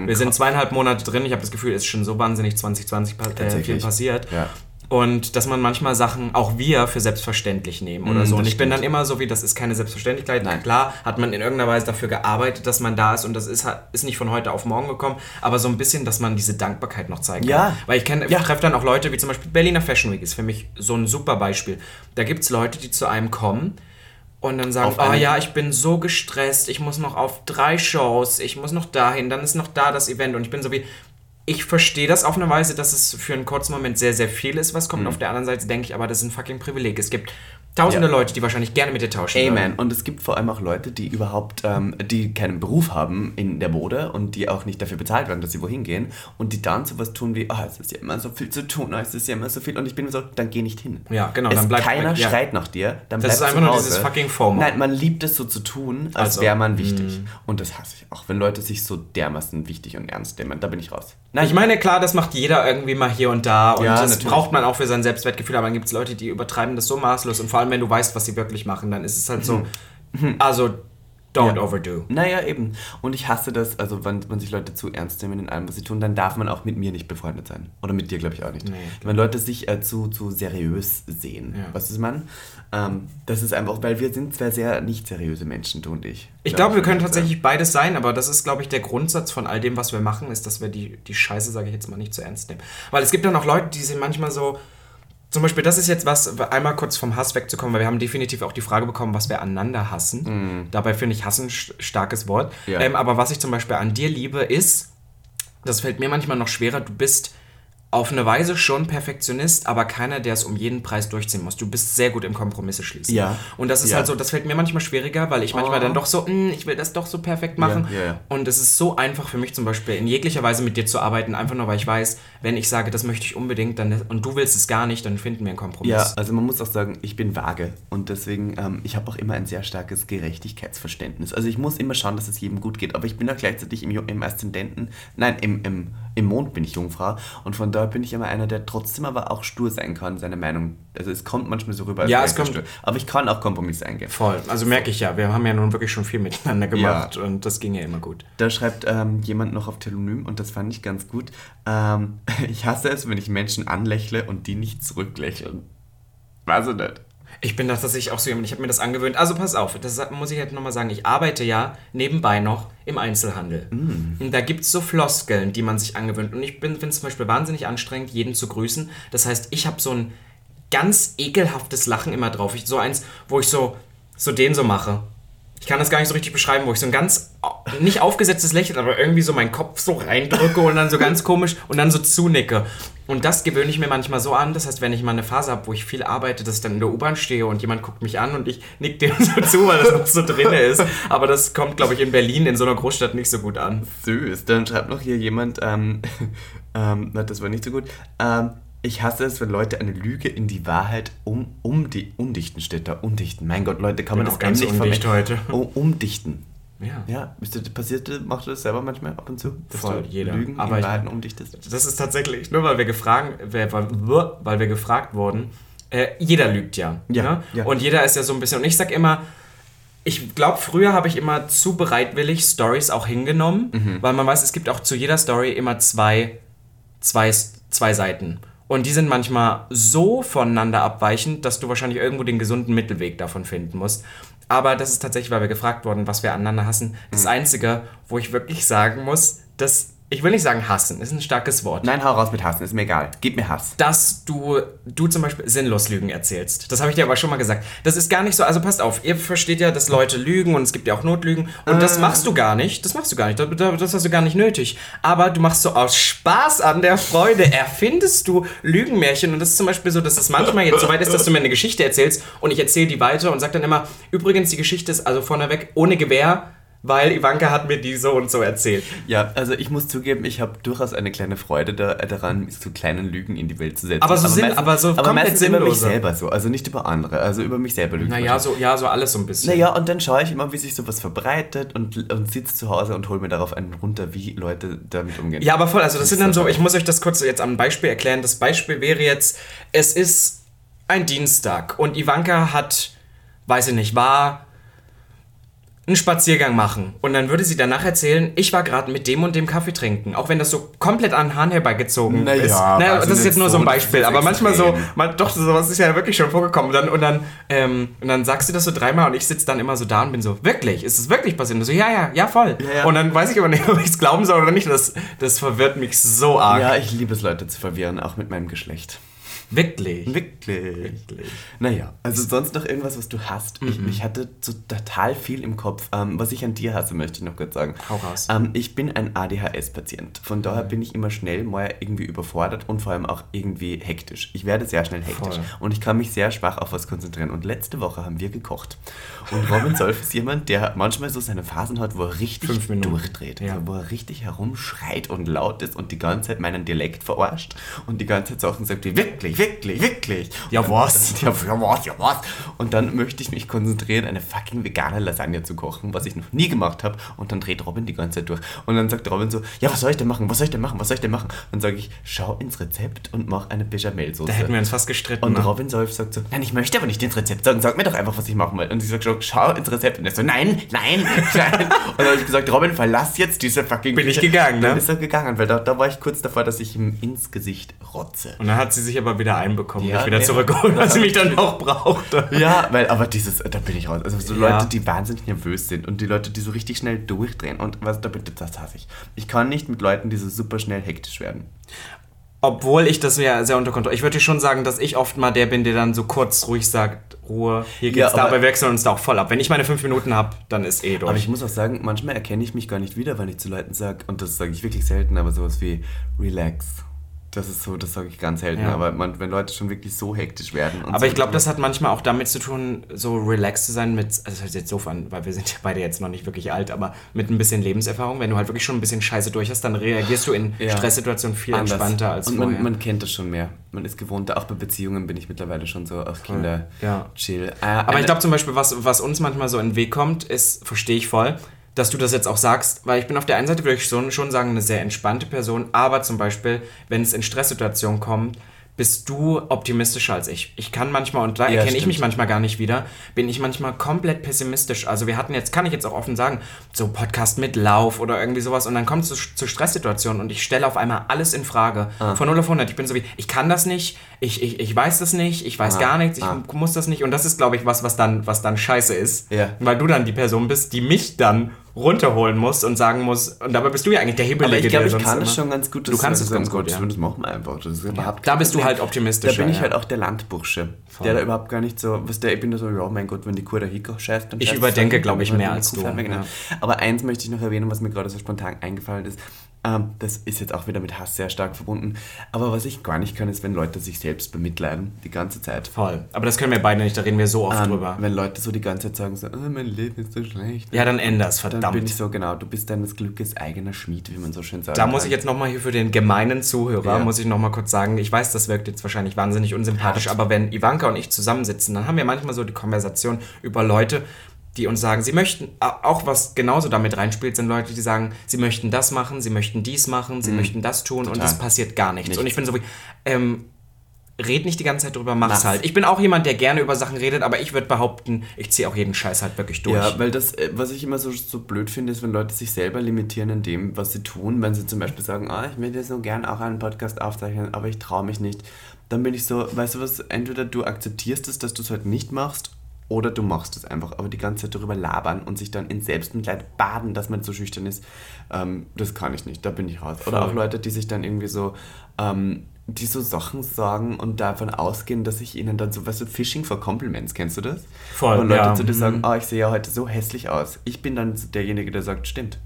wir sind Kopf. zweieinhalb Monate drin. Ich habe das Gefühl, es ist schon so wahnsinnig 2020 pa- äh, viel passiert. Ja. Und dass man manchmal Sachen auch wir für selbstverständlich nehmen oder Mm, so. Und ich bin dann immer so wie, das ist keine Selbstverständlichkeit. Nein. Klar hat man in irgendeiner Weise dafür gearbeitet, dass man da ist und das ist, ist nicht von heute auf morgen gekommen, aber so ein bisschen, dass man diese Dankbarkeit noch zeigen Ja. kann. Weil ich kenne, Ja. ich treffe dann auch Leute, wie zum Beispiel Berliner Fashion Week ist für mich so ein super Beispiel. Da gibt es Leute, die zu einem kommen und dann sagen, oh ja, ich bin so gestresst, ich muss noch auf drei Shows, ich muss noch dahin, dann ist noch da das Event und ich bin so wie, ich verstehe das auf eine Weise, dass es für einen kurzen Moment sehr, sehr viel ist, was kommt. Auf der anderen Seite denke ich aber, das ist ein fucking Privileg. Es gibt tausende. Ja. Leute, die wahrscheinlich gerne mit dir tauschen Amen. würden. Und es gibt vor allem auch Leute, die überhaupt, ähm, die keinen Beruf haben in der Mode und die auch nicht dafür bezahlt werden, dass sie wohin gehen und die dann sowas tun wie, ah, es ist ja immer so viel zu tun, ah, es ist ja immer so viel und ich bin so, dann geh nicht hin. Ja, genau, Es, dann bleib keiner weg, ja. schreit nach dir, dann Das ist einfach nur dieses fucking FOMO. Nein, man liebt es so zu tun, als Also, wäre man wichtig. Und das hasse ich auch, wenn Leute sich so dermaßen wichtig und ernst nehmen, da bin ich raus. Nein, Ich meine, klar, das macht jeder irgendwie mal hier und da und Ja, das natürlich. braucht man auch für sein Selbstwertgefühl, aber dann gibt es Leute, die übertreiben das so maßlos und vor allem wenn du weißt, was sie wirklich machen, dann ist es halt so, also don't Ja. overdo. Naja, eben. Und ich hasse das, also wenn, wenn sich Leute zu ernst nehmen in allem, was sie tun, dann darf man auch mit mir nicht befreundet sein. Oder mit dir, glaube ich, auch nicht. Nee. Wenn Leute sich äh, zu, zu seriös sehen. Ja. Was ist man? Ähm, das ist einfach, weil wir sind zwei sehr nicht seriöse Menschen, du und ich. Ich Glaub glaube, wir können tatsächlich beides sein, aber das ist, glaube ich, der Grundsatz von all dem, was wir machen, ist, dass wir die, die Scheiße, sage ich jetzt mal, nicht zu ernst nehmen. Weil es gibt ja noch Leute, die sind manchmal so. Zum Beispiel, das ist jetzt was, einmal kurz vom Hass wegzukommen, weil wir haben definitiv auch die Frage bekommen, was wir aneinander hassen. Dabei finde ich Hassen ein st- starkes Wort. Ja. Ähm, aber was ich zum Beispiel an dir liebe, ist, das fällt mir manchmal noch schwerer, du bist auf eine Weise schon Perfektionist, aber keiner, der es um jeden Preis durchziehen muss. Du bist sehr gut im Kompromisse schließen. Ja. Und das ist Ja. halt so, das fällt mir manchmal schwieriger, weil ich manchmal Oh. dann doch so, "Mm, ich will das doch so perfekt machen. Ja, ja. Und es ist so einfach für mich zum Beispiel in jeglicher Weise mit dir zu arbeiten, einfach nur weil ich weiß, wenn ich sage, das möchte ich unbedingt, dann und du willst es gar nicht, dann finden wir einen Kompromiss. Ja, also man muss auch sagen, ich bin vage und deswegen, ähm, ich habe auch immer ein sehr starkes Gerechtigkeitsverständnis. Also ich muss immer schauen, dass es jedem gut geht, aber ich bin auch gleichzeitig im, im Aszendenten, nein, im, im, im Mond bin ich Jungfrau und von daher bin ich immer einer, der trotzdem aber auch stur sein kann, seine Meinung. Also es kommt manchmal so rüber, als Ja, wäre es kommt- stur. aber ich kann auch Kompromisse eingehen. Voll. Also merke ich ja, wir haben ja nun wirklich schon viel miteinander gemacht und das ging ja immer gut. Da schreibt ähm, jemand noch auf Telonym und das fand ich ganz gut. Ähm, ich hasse es, wenn ich Menschen anlächle und die nicht zurücklächeln. Weiß ich nicht. Ich bin das tatsächlich auch so jemand, ich habe mir das angewöhnt. Also pass auf, das muss ich halt nochmal sagen. Ich arbeite ja nebenbei noch im Einzelhandel. Und da gibt es so Floskeln, die man sich angewöhnt. Und ich finde es zum Beispiel wahnsinnig anstrengend, jeden zu grüßen. Das heißt, ich habe so ein ganz ekelhaftes Lachen immer drauf. Ich, so eins, wo ich so, so den so mache. Ich kann das gar nicht so richtig beschreiben, wo ich so ein ganz, nicht aufgesetztes Lächeln, aber irgendwie so meinen Kopf so reindrücke und dann so ganz komisch und dann so zunicke. Und das gewöhne ich mir manchmal so an. Das heißt, wenn ich mal eine Phase habe, wo ich viel arbeite, dass ich dann in der U-Bahn stehe und jemand guckt mich an und ich nick dem so zu, weil das noch so drin ist. Aber das kommt, glaube ich, in Berlin, in so einer Großstadt, nicht so gut an. Süß. Dann schreibt noch hier jemand, ähm, ähm, na, das war nicht so gut. Ähm, ich hasse es, wenn Leute eine Lüge in die Wahrheit um, um die undichten steht da. Undichten. Mein Gott, Leute, kann man das ganz verwenden? heute. Oh, umdichten. Ja. Ja, passiert, machst du das selber manchmal ab und zu? Dass Voll, du jeder. Lügen Aber in Wahrheiten umdichtest? Das ist tatsächlich, nur weil wir gefragt, weil wir gefragt wurden, äh, jeder lügt ja. Ja, ne? ja. Und jeder ist ja so ein bisschen, und ich sag immer, ich glaube, früher habe ich immer zu bereitwillig Stories auch hingenommen, Mhm. weil man weiß, es gibt auch zu jeder Story immer zwei, zwei, zwei Seiten. Und die sind manchmal so voneinander abweichend, dass du wahrscheinlich irgendwo den gesunden Mittelweg davon finden musst. Aber das ist tatsächlich, weil wir gefragt wurden, was wir aneinander hassen. Das Mhm. Einzige, wo ich wirklich sagen muss, dass, ich will nicht sagen hassen, ist ein starkes Wort Nein, hau raus mit Hassen, ist mir egal. Gib mir Hass. dass du, du zum Beispiel sinnlos Lügen erzählst. Das habe ich dir aber schon mal gesagt. Das ist gar nicht so, also passt auf, ihr versteht ja, dass Leute lügen und es gibt ja auch Notlügen und das machst du gar nicht, das machst du gar nicht, das, das hast du gar nicht nötig. Aber du machst so aus Spaß an der Freude, erfindest du Lügenmärchen und das ist zum Beispiel so, dass es manchmal jetzt so weit ist, dass du mir eine Geschichte erzählst und ich erzähle die weiter und sag dann immer, übrigens, die Geschichte ist also vorneweg ohne Gewehr, weil Ivanka hat mir die so und so erzählt. Ja, also ich muss zugeben, ich habe durchaus eine kleine Freude da, daran, so kleinen Lügen in die Welt zu setzen. Aber so sinn- aber so aber meistens über mich selber so, also nicht über andere, also über mich selber lügen. Naja, so, ja, so alles so ein bisschen. Naja, und dann schaue ich immer, wie sich sowas verbreitet und, und sitze zu Hause und hole mir darauf einen runter, wie Leute damit umgehen. Ja, aber voll, also das sind dann so, aber- ich muss euch das kurz jetzt am Beispiel erklären. Das Beispiel wäre jetzt, es ist ein Dienstag und Ivanka hat, weiß ich nicht, war einen Spaziergang machen. Und dann würde sie danach erzählen, ich war gerade mit dem und dem Kaffee trinken. Auch wenn das so komplett an den Hahn herbeigezogen Naja, ist. Naja, sie das ist jetzt nur so ein Beispiel. Aber manchmal so, man, doch, sowas ist ja wirklich schon vorgekommen. Und dann, und dann, ähm, und dann sagst du das so dreimal und ich sitze dann immer so da und bin so, wirklich? Ist es wirklich passiert? Und so, ja, ja, ja, voll. Ja, ja. Und dann weiß ich aber nicht, ob ich es glauben soll oder nicht. Das, das verwirrt mich so arg. Ja, ich liebe es, Leute zu verwirren, auch mit meinem Geschlecht. Wirklich. Wirklich. Wirklich. Naja, also sonst noch irgendwas, was du hast. Ich, ich hatte so total viel im Kopf. Ähm, was ich an dir hasse, möchte ich noch kurz sagen. Hau raus. Ähm, ich bin ein ADHS-Patient. Von daher bin ich immer schnell mal irgendwie überfordert und vor allem auch irgendwie hektisch. Ich werde sehr schnell hektisch. Voll. Und ich kann mich sehr schwach auf was konzentrieren. Und letzte Woche haben wir gekocht. Und Robin Solf ist jemand, der manchmal so seine Phasen hat, wo er richtig durchdreht. Ja. Also wo er richtig herumschreit und laut ist und die ganze Zeit meinen Dialekt verarscht und die ganze Zeit Sachen sagt wie wirklich, wirklich, wirklich. Ja, was? Ja, ja, was, ja, was. Und dann möchte ich mich konzentrieren, eine fucking vegane Lasagne zu kochen, was ich noch nie gemacht habe. Und dann dreht Robin die ganze Zeit durch. Und dann sagt Robin so, ja, was soll ich denn machen, was soll ich denn machen, was soll ich denn machen? Dann sage ich, schau ins Rezept und mach eine Bechamel-Soße. Da hätten wir uns fast gestritten. Und ne? Robin Solf sagt so, nein, ich möchte aber nicht ins Rezept sagen, sag mir doch einfach, was ich machen will. Und sie sagt schau ins Rezept. Und er so, nein, nein, nein. Und dann habe ich gesagt, Robin, verlass jetzt diese fucking Bin ich gegangen, ne? Dann ist er gegangen, weil da, da war ich kurz davor, dass ich ihm ins Gesicht rotze. Und dann hat sie sich aber wieder einbekommen, Ja, mich wieder nee. zurückgeholt, weil sie mich dann auch brauchte. Ja, weil, aber dieses, da bin ich raus. Also so Ja. Leute, die wahnsinnig nervös sind und die Leute, die so richtig schnell durchdrehen und was, da bitte, das hasse ich. Ich kann nicht mit Leuten, die so super schnell hektisch werden. Obwohl ich das ja sehr unter Kontrolle. Ich würde schon sagen, dass ich oft mal der bin, der dann so kurz ruhig sagt, Ruhe, hier Ja, geht's da, aber- aber wir wechseln uns da auch voll ab. Wenn ich meine fünf Minuten habe, dann ist eh durch. Aber ich muss auch sagen, manchmal erkenne ich mich gar nicht wieder, wenn ich zu Leuten sage, und das sage ich wirklich selten, aber sowas wie relax. Das ist so, das sage ich ganz selten. Ja. Aber man, wenn Leute schon wirklich so hektisch werden. Und Aber so, ich glaube, das hat manchmal auch damit zu tun, so relaxed zu sein mit, also das hört jetzt so an, weil wir sind ja beide jetzt noch nicht wirklich alt, aber mit ein bisschen Lebenserfahrung. Wenn du halt wirklich schon ein bisschen Scheiße durch hast, dann reagierst du in Ja. Stresssituationen viel anders. entspannter als Und vorher. man, man kennt das schon mehr. Man ist gewohnter. Auch bei Beziehungen bin ich mittlerweile schon so, ach Kinder, Ja. chill. Äh, Aber ich glaube zum Beispiel, was, was uns manchmal so in den Weg kommt, ist, verstehe ich voll, dass du das jetzt auch sagst, weil ich bin auf der einen Seite, würde ich schon, schon sagen, eine sehr entspannte Person, aber zum Beispiel, wenn es in Stresssituationen kommt, bist du optimistischer als ich. Ich kann manchmal, und da Ja, erkenne ich mich manchmal gar nicht wieder, bin ich manchmal komplett pessimistisch. Also wir hatten jetzt, kann ich jetzt auch offen sagen, so Podcast mit Lauf oder irgendwie sowas und dann kommt es zu, zu Stresssituationen und ich stelle auf einmal alles in Frage. Ah. Von 0 auf 100. Ich bin so wie, ich kann das nicht, ich, ich, ich weiß das nicht, ich weiß gar nichts, ich muss das nicht und das ist, glaube ich, was, was dann, was dann scheiße ist. Ja. Weil du dann die Person bist, die mich dann runterholen muss und sagen muss, und dabei bist du ja eigentlich der Hebelige, aber ich glaube, ich kann das immer- schon ganz gut. Du kannst es das ganz ist gut, ja. Das machen wir einfach. Das überhaupt Da bist du halt optimistischer, Da bin ich ja. halt auch der Landbursche. Der da überhaupt gar nicht so, was der, ich bin da so, ja, mein Gott, wenn die Kuh da scheißt, dann Ich überdenke, sie, glaub dann ich, mehr als du, genau. ja. Aber eins möchte ich noch erwähnen, was mir gerade so spontan eingefallen ist. Ähm, das ist jetzt auch wieder mit Hass sehr stark verbunden. Aber was ich gar nicht kann, ist, wenn Leute sich selbst bemitleiden, die ganze Zeit. Voll. Aber das können wir beide nicht, da reden wir so oft Ähm, drüber. wenn Leute so die ganze Zeit sagen, so, oh, mein Leben ist so schlecht. Ja, dann änder's, verdammt. Dann bin ich so, genau, du bist deines Glückes eigener Schmied, wie man so schön sagt. Da muss ich jetzt nochmal hier für den gemeinen Zuhörer, Ja. muss ich nochmal kurz sagen, ich weiß, das wirkt jetzt wahrscheinlich wahnsinnig unsympathisch, Hart. aber wenn Ivanka und ich zusammensitzen, dann haben wir manchmal so die Konversation über Leute, die uns sagen, sie möchten, auch was genauso damit reinspielt, sind Leute, die sagen, sie möchten das machen, sie möchten dies machen, sie möchten das tun und Mhm. Total. es passiert gar nichts. Nichts. Und ich bin so wie, ähm, red nicht die ganze Zeit drüber, mach's Mach's. halt. Ich bin auch jemand, der gerne über Sachen redet, aber ich würde behaupten, ich ziehe auch jeden Scheiß halt wirklich durch. Ja, weil das, äh, was ich immer so, so blöd finde, ist, wenn Leute sich selber limitieren in dem, was sie tun. Wenn sie zum Beispiel sagen, ah, ich möchte so gern auch einen Podcast aufzeichnen, aber ich traue mich nicht. Dann bin ich so, weißt du was, entweder du akzeptierst es, dass du es halt nicht machst, oder du machst es einfach. Aber die ganze Zeit darüber labern und sich dann in Selbstmitleid baden, dass man so schüchtern ist, ähm, das kann ich nicht. Da bin ich raus. Oder Voll. auch Leute, die sich dann irgendwie so, ähm, die so Sachen sagen und davon ausgehen, dass ich ihnen dann so, weißt du, Phishing for Compliments, kennst du das? Voll, Und Leute ja. zu dir sagen, ah, ich sehe ja heute so hässlich aus. Ich bin dann derjenige, der sagt, stimmt.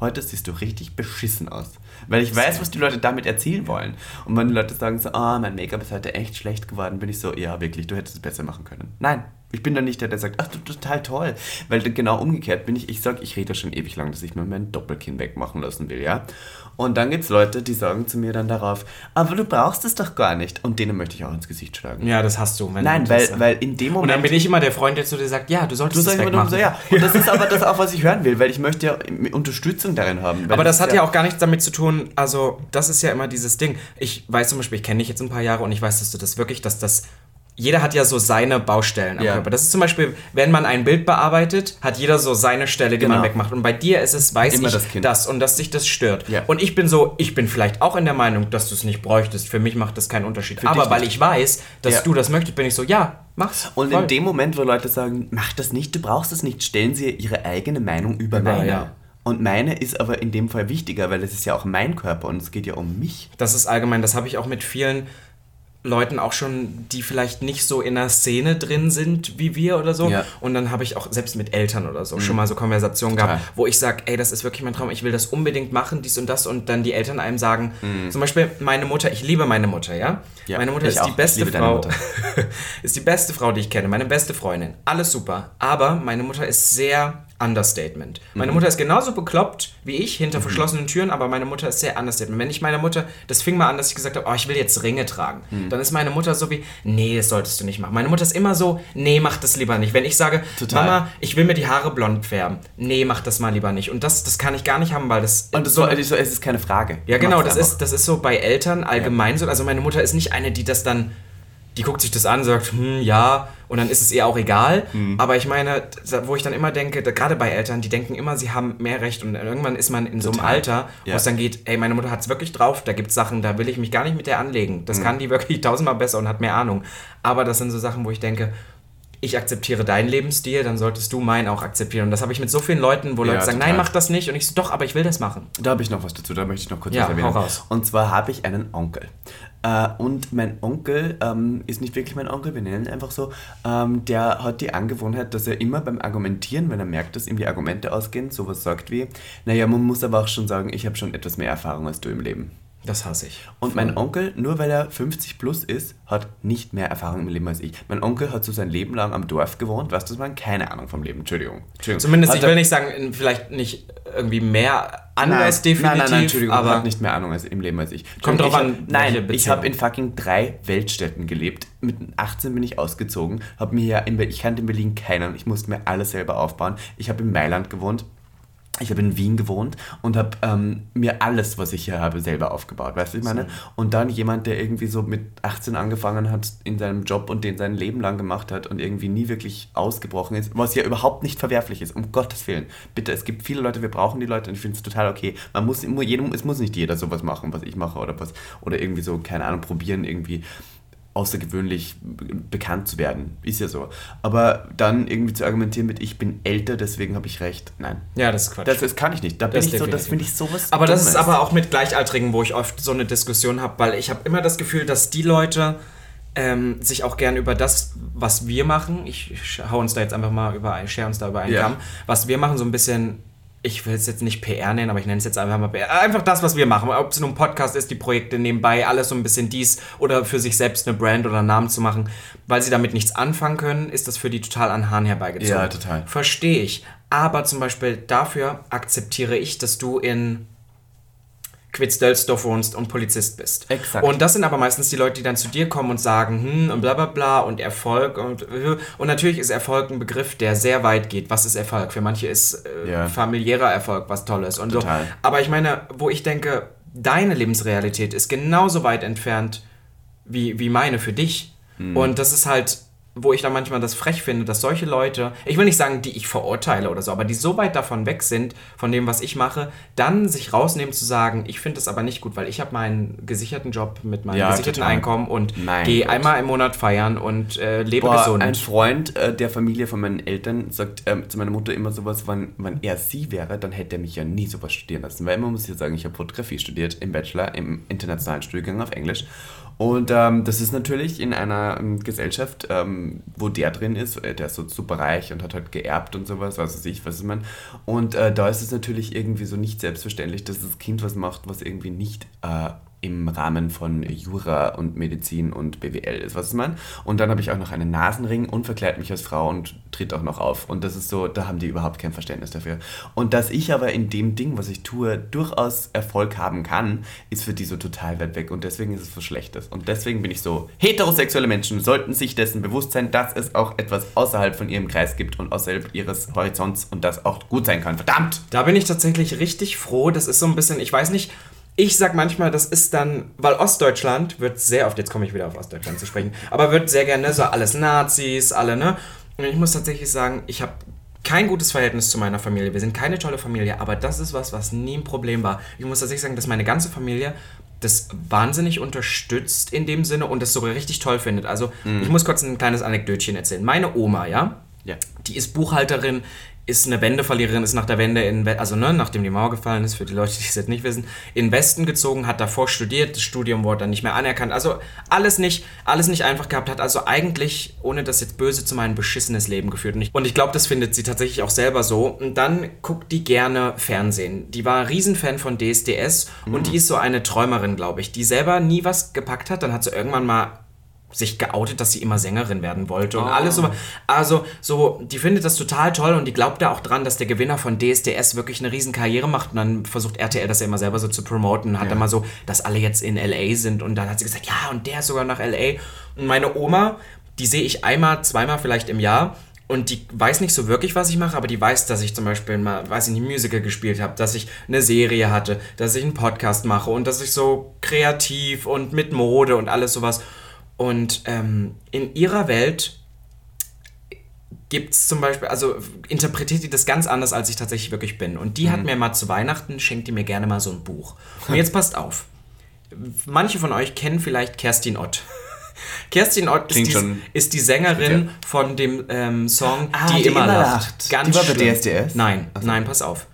Heute siehst du richtig beschissen aus. Weil ich weiß, was die Leute damit erzielen wollen. Und wenn die Leute sagen so, ah, mein Make-up ist heute echt schlecht geworden, bin ich so, ja, wirklich, du hättest es besser machen können. Nein, ich bin dann nicht der, der sagt, ach, du total toll. Weil genau umgekehrt bin ich, ich sag, ich rede schon ewig lang, dass ich mir mein Doppelkinn wegmachen lassen will, ja. Und dann gibt es Leute, die sagen zu mir dann darauf, aber du brauchst es doch gar nicht. Und denen möchte ich auch ins Gesicht schlagen. Ja, das hast du. Nein, du weil, das, weil in dem Und Moment... dann bin ich immer der Freund, der zu dir sagt, ja, du solltest Du es wegmachen. so, ja. Und das ist aber das auch, was ich hören will, weil ich möchte ja Unterstützung darin haben. Aber das ist hat ja auch gar nichts damit zu tun, also das ist ja immer dieses Ding. Ich weiß zum Beispiel, ich kenne dich jetzt ein paar Jahre und ich weiß, dass du das wirklich, dass das. Jeder hat ja so seine Baustellen am Ja. Körper. Das ist zum Beispiel, wenn man ein Bild bearbeitet, hat jeder so seine Stelle, die man Genau. wegmacht. Und bei dir ist es, weiß Immer ich, das das und dass dich das stört. Ja. Und ich bin so, ich bin vielleicht auch in der Meinung, dass du es nicht bräuchtest. Für mich macht das keinen Unterschied. Für Aber weil ich weiß, dass Ja. du das möchtest, bin ich so, ja, mach's. Und Voll. in dem Moment, wo Leute sagen, mach das nicht, du brauchst das nicht, stellen sie ihre eigene Meinung über Über, meine. Und meine ist aber in dem Fall wichtiger, weil es ist ja auch mein Körper und es geht ja um mich. Das ist allgemein, das habe ich auch mit vielen Leuten auch schon, die vielleicht nicht so in der Szene drin sind wie wir oder so. Ja. Mhm. Und dann habe ich auch selbst mit Eltern oder so schon mal so Konversationen Total. gehabt, wo ich sage, ey, das ist wirklich mein Traum, ich will das unbedingt machen, dies und das. Und dann die Eltern einem sagen, zum Beispiel meine Mutter, ich liebe meine Mutter, ja. Mhm. Ja, meine Mutter ist auch. die beste Frau. Mutter. ist die beste Frau, die ich kenne, meine beste Freundin. Alles super. Aber meine Mutter ist sehr Understatement. Meine Mhm. Mutter ist genauso bekloppt wie ich hinter verschlossenen Türen, aber meine Mutter ist sehr Understatement. Wenn ich meine Mutter, das fing mal an, dass ich gesagt habe, oh, ich will jetzt Ringe tragen. Mhm. Dann ist meine Mutter so wie, nee, das solltest du nicht machen. Meine Mutter ist immer so, nee, mach das lieber nicht. Wenn ich sage, Total. Mama, ich will mir die Haare blond färben, nee, mach das mal lieber nicht. Und das, das kann ich gar nicht haben, weil das Und das so so, es ist keine Frage. ja, genau, das einfach. ist, das ist so bei Eltern allgemein so. Also meine Mutter ist nicht eine, die das dann, die guckt sich das an, sagt, hm, ja, und dann ist es ihr auch egal. Hm. Aber ich meine, wo ich dann immer denke, gerade bei Eltern, die denken immer, sie haben mehr Recht und irgendwann ist man in so einem Total. Alter, wo Ja. es dann geht, ey, meine Mutter hat es wirklich drauf, da gibt es Sachen, da will ich mich gar nicht mit der anlegen. Das Hm. kann die wirklich tausendmal besser und hat mehr Ahnung. Aber das sind so Sachen, wo ich denke, ich akzeptiere deinen Lebensstil, dann solltest du meinen auch akzeptieren. Und das habe ich mit so vielen Leuten, wo Ja, Leute sagen, total. nein, mach das nicht. Und ich so, doch, aber ich will das machen. Da habe ich noch was dazu, da möchte ich noch kurz Ja, was erwähnen. Und zwar habe ich einen Onkel. Äh, und mein Onkel ähm, ist nicht wirklich mein Onkel, wir nennen ihn einfach so. Ähm, der hat die Angewohnheit, dass er immer beim Argumentieren, wenn er merkt, dass ihm die Argumente ausgehen, sowas sagt wie, naja, man muss aber auch schon sagen, ich habe schon etwas mehr Erfahrung als du im Leben. Das hasse ich. Und mein Onkel, nur weil er 50 plus ist, hat nicht mehr Erfahrung im Leben als ich. Mein Onkel hat so sein Leben lang am Dorf gewohnt, weißt du, man keine Ahnung vom Leben. Entschuldigung. Entschuldigung. Zumindest, Hat ich will nicht sagen, vielleicht nicht irgendwie mehr anders definitiv, Nein, nein, nein, Entschuldigung, aber hat nicht mehr Ahnung als im Leben als ich. Kommt drauf an, Nein, ich habe in fucking drei Weltstädten gelebt. Mit 18 bin ich ausgezogen, habe mir hier in ich kannte in Berlin keinen, ich musste mir alles selber aufbauen. Ich habe in Mailand gewohnt. Ich habe in Wien gewohnt und habe ähm, mir alles, was ich hier habe, selber aufgebaut. Weißt du, ich meine? Und dann jemand, der irgendwie so mit 18 angefangen hat in seinem Job und den sein Leben lang gemacht hat und irgendwie nie wirklich ausgebrochen ist, was ja überhaupt nicht verwerflich ist, um Gottes Willen. Bitte, es gibt viele Leute, wir brauchen die Leute und ich finde es total okay. Man muss, immer- jedem, es muss nicht jeder sowas machen, was ich mache oder was, oder irgendwie so, keine Ahnung, probieren, irgendwie außergewöhnlich bekannt zu werden. Ist ja so. Aber dann irgendwie zu argumentieren mit, ich bin älter, deswegen habe ich recht. Nein. ja, das ist Quatsch. Das, das kann ich nicht. Da bin Das ich so, das finde ich sowas. aber das ist Dummes. aber auch mit Gleichaltrigen, wo ich oft so eine Diskussion habe, weil ich habe immer das Gefühl, dass die Leute ähm, sich auch gern über das, was wir machen, ich hau uns da jetzt einfach mal über, ein- share uns da über einen Ja. Kamm, was wir machen, so ein bisschen, ich will es jetzt nicht PR nennen, aber ich nenne es jetzt einfach mal PR. Einfach das, was wir machen. Ob es nun ein Podcast ist, die Projekte nebenbei, alles so ein bisschen dies oder für sich selbst eine Brand oder einen Namen zu machen. Weil sie damit nichts anfangen können, ist das für die total an Haaren herbeigezogen. Ja, total. Verstehe ich. Aber zum Beispiel dafür akzeptiere ich, dass du in Quitzdelsdorf wohnst und Polizist bist. Exakt. Und das sind aber meistens die Leute, die dann zu dir kommen und sagen, hm, und bla bla bla und Erfolg und und natürlich ist Erfolg ein Begriff, der sehr weit geht. Was ist Erfolg? Für manche ist äh, Ja. familiärer Erfolg was Tolles und Total. so. Aber ich meine, wo ich denke, deine Lebensrealität ist genauso weit entfernt wie, wie meine für dich. Hm. Und das ist halt, wo ich dann manchmal das frech finde, dass solche Leute, ich will nicht sagen, die ich verurteile oder so, aber die so weit davon weg sind, von dem, was ich mache, dann sich rausnehmen zu sagen, ich finde es aber nicht gut, weil ich habe meinen gesicherten Job mit meinem Ja, gesicherten total. Einkommen und gehe einmal im Monat feiern und äh, lebe Boah, gesund. ein Freund äh, der Familie von meinen Eltern sagt ähm, zu meiner Mutter immer sowas, wann, wann er sie wäre, dann hätte er mich ja nie sowas studieren lassen. Weil man muss ja sagen, ich habe Fotografie studiert im Bachelor, im internationalen Studiengang auf Englisch. Und ähm, das ist natürlich in einer ähm, Gesellschaft, ähm, wo der drin ist, äh, der ist so super reich und hat halt geerbt und sowas, was weiß ich, was ist man. Und äh, da ist es natürlich irgendwie so nicht selbstverständlich, dass das Kind was macht, was irgendwie nicht äh, im Rahmen von Jura und Medizin und BWL ist, was ist man? Und dann habe ich auch noch einen Nasenring und verkleide mich als Frau und tritt auch noch auf. Und das ist so, da haben die überhaupt kein Verständnis dafür. Und dass ich aber in dem Ding, was ich tue, durchaus Erfolg haben kann, ist für die so total weit weg. Und deswegen ist es was Schlechtes. Und deswegen bin ich so, heterosexuelle Menschen sollten sich dessen bewusst sein, dass es auch etwas außerhalb von ihrem Kreis gibt und außerhalb ihres Horizonts und das auch gut sein kann. Verdammt! Da bin ich tatsächlich richtig froh. Das ist so ein bisschen, ich weiß nicht, ich sag manchmal, das ist dann, weil Ostdeutschland wird sehr oft, jetzt komme ich wieder auf Ostdeutschland zu sprechen, aber wird sehr gerne so alles Nazis, alle, ne? Und ich muss tatsächlich sagen, ich habe kein gutes Verhältnis zu meiner Familie. Wir sind keine tolle Familie, aber das ist was, was nie ein Problem war. Ich muss tatsächlich sagen, dass meine ganze Familie das wahnsinnig unterstützt in dem Sinne und das sogar richtig toll findet. Also, ich muss kurz ein kleines Anekdötchen erzählen. Meine Oma, ja, Ja. die ist Buchhalterin, ist eine Wendeverliererin, ist nach der Wende, in, also ne, nachdem die Mauer gefallen ist, für die Leute, die es jetzt nicht wissen, in Westen gezogen, hat davor studiert, das Studium wurde dann nicht mehr anerkannt. Also alles nicht, alles nicht einfach gehabt, hat also eigentlich, ohne das jetzt böse zu meinen, beschissenes Leben geführt. Und ich, und ich glaube, das findet sie tatsächlich auch selber so. Und dann guckt die gerne Fernsehen. Die war ein Riesenfan von DSDS und die ist so eine Träumerin, glaube ich, die selber nie was gepackt hat. Dann hat sie irgendwann mal sich geoutet, dass sie immer Sängerin werden wollte und alles so. Also, so, die findet das total toll und die glaubt da auch dran, dass der Gewinner von DSDS wirklich eine riesen Karriere macht und dann versucht RTL das ja immer selber so zu promoten, hat dann mal so, dass alle jetzt in LA sind und dann hat sie gesagt, ja, und der ist sogar nach LA. Und meine Oma, die sehe ich einmal, zweimal vielleicht im Jahr und die weiß nicht so wirklich, was ich mache, aber die weiß, dass ich zum Beispiel mal, weiß ich nicht, Musical gespielt habe, dass ich eine Serie hatte, dass ich einen Podcast mache und dass ich so kreativ und mit Mode und alles sowas. Und ähm, in ihrer Welt gibt es zum Beispiel, also interpretiert die das ganz anders, als ich tatsächlich wirklich bin. Und die hat mir mal zu Weihnachten, schenkt die mir gerne mal so ein Buch. Und jetzt passt auf. Manche von euch kennen vielleicht Kerstin Ott. Kerstin Ott ist die, ist die Sängerin von dem ähm, Song Ah, Die, die immer lacht. lacht. Ganz Die war bei. DSDS? Nein, nein, pass auf.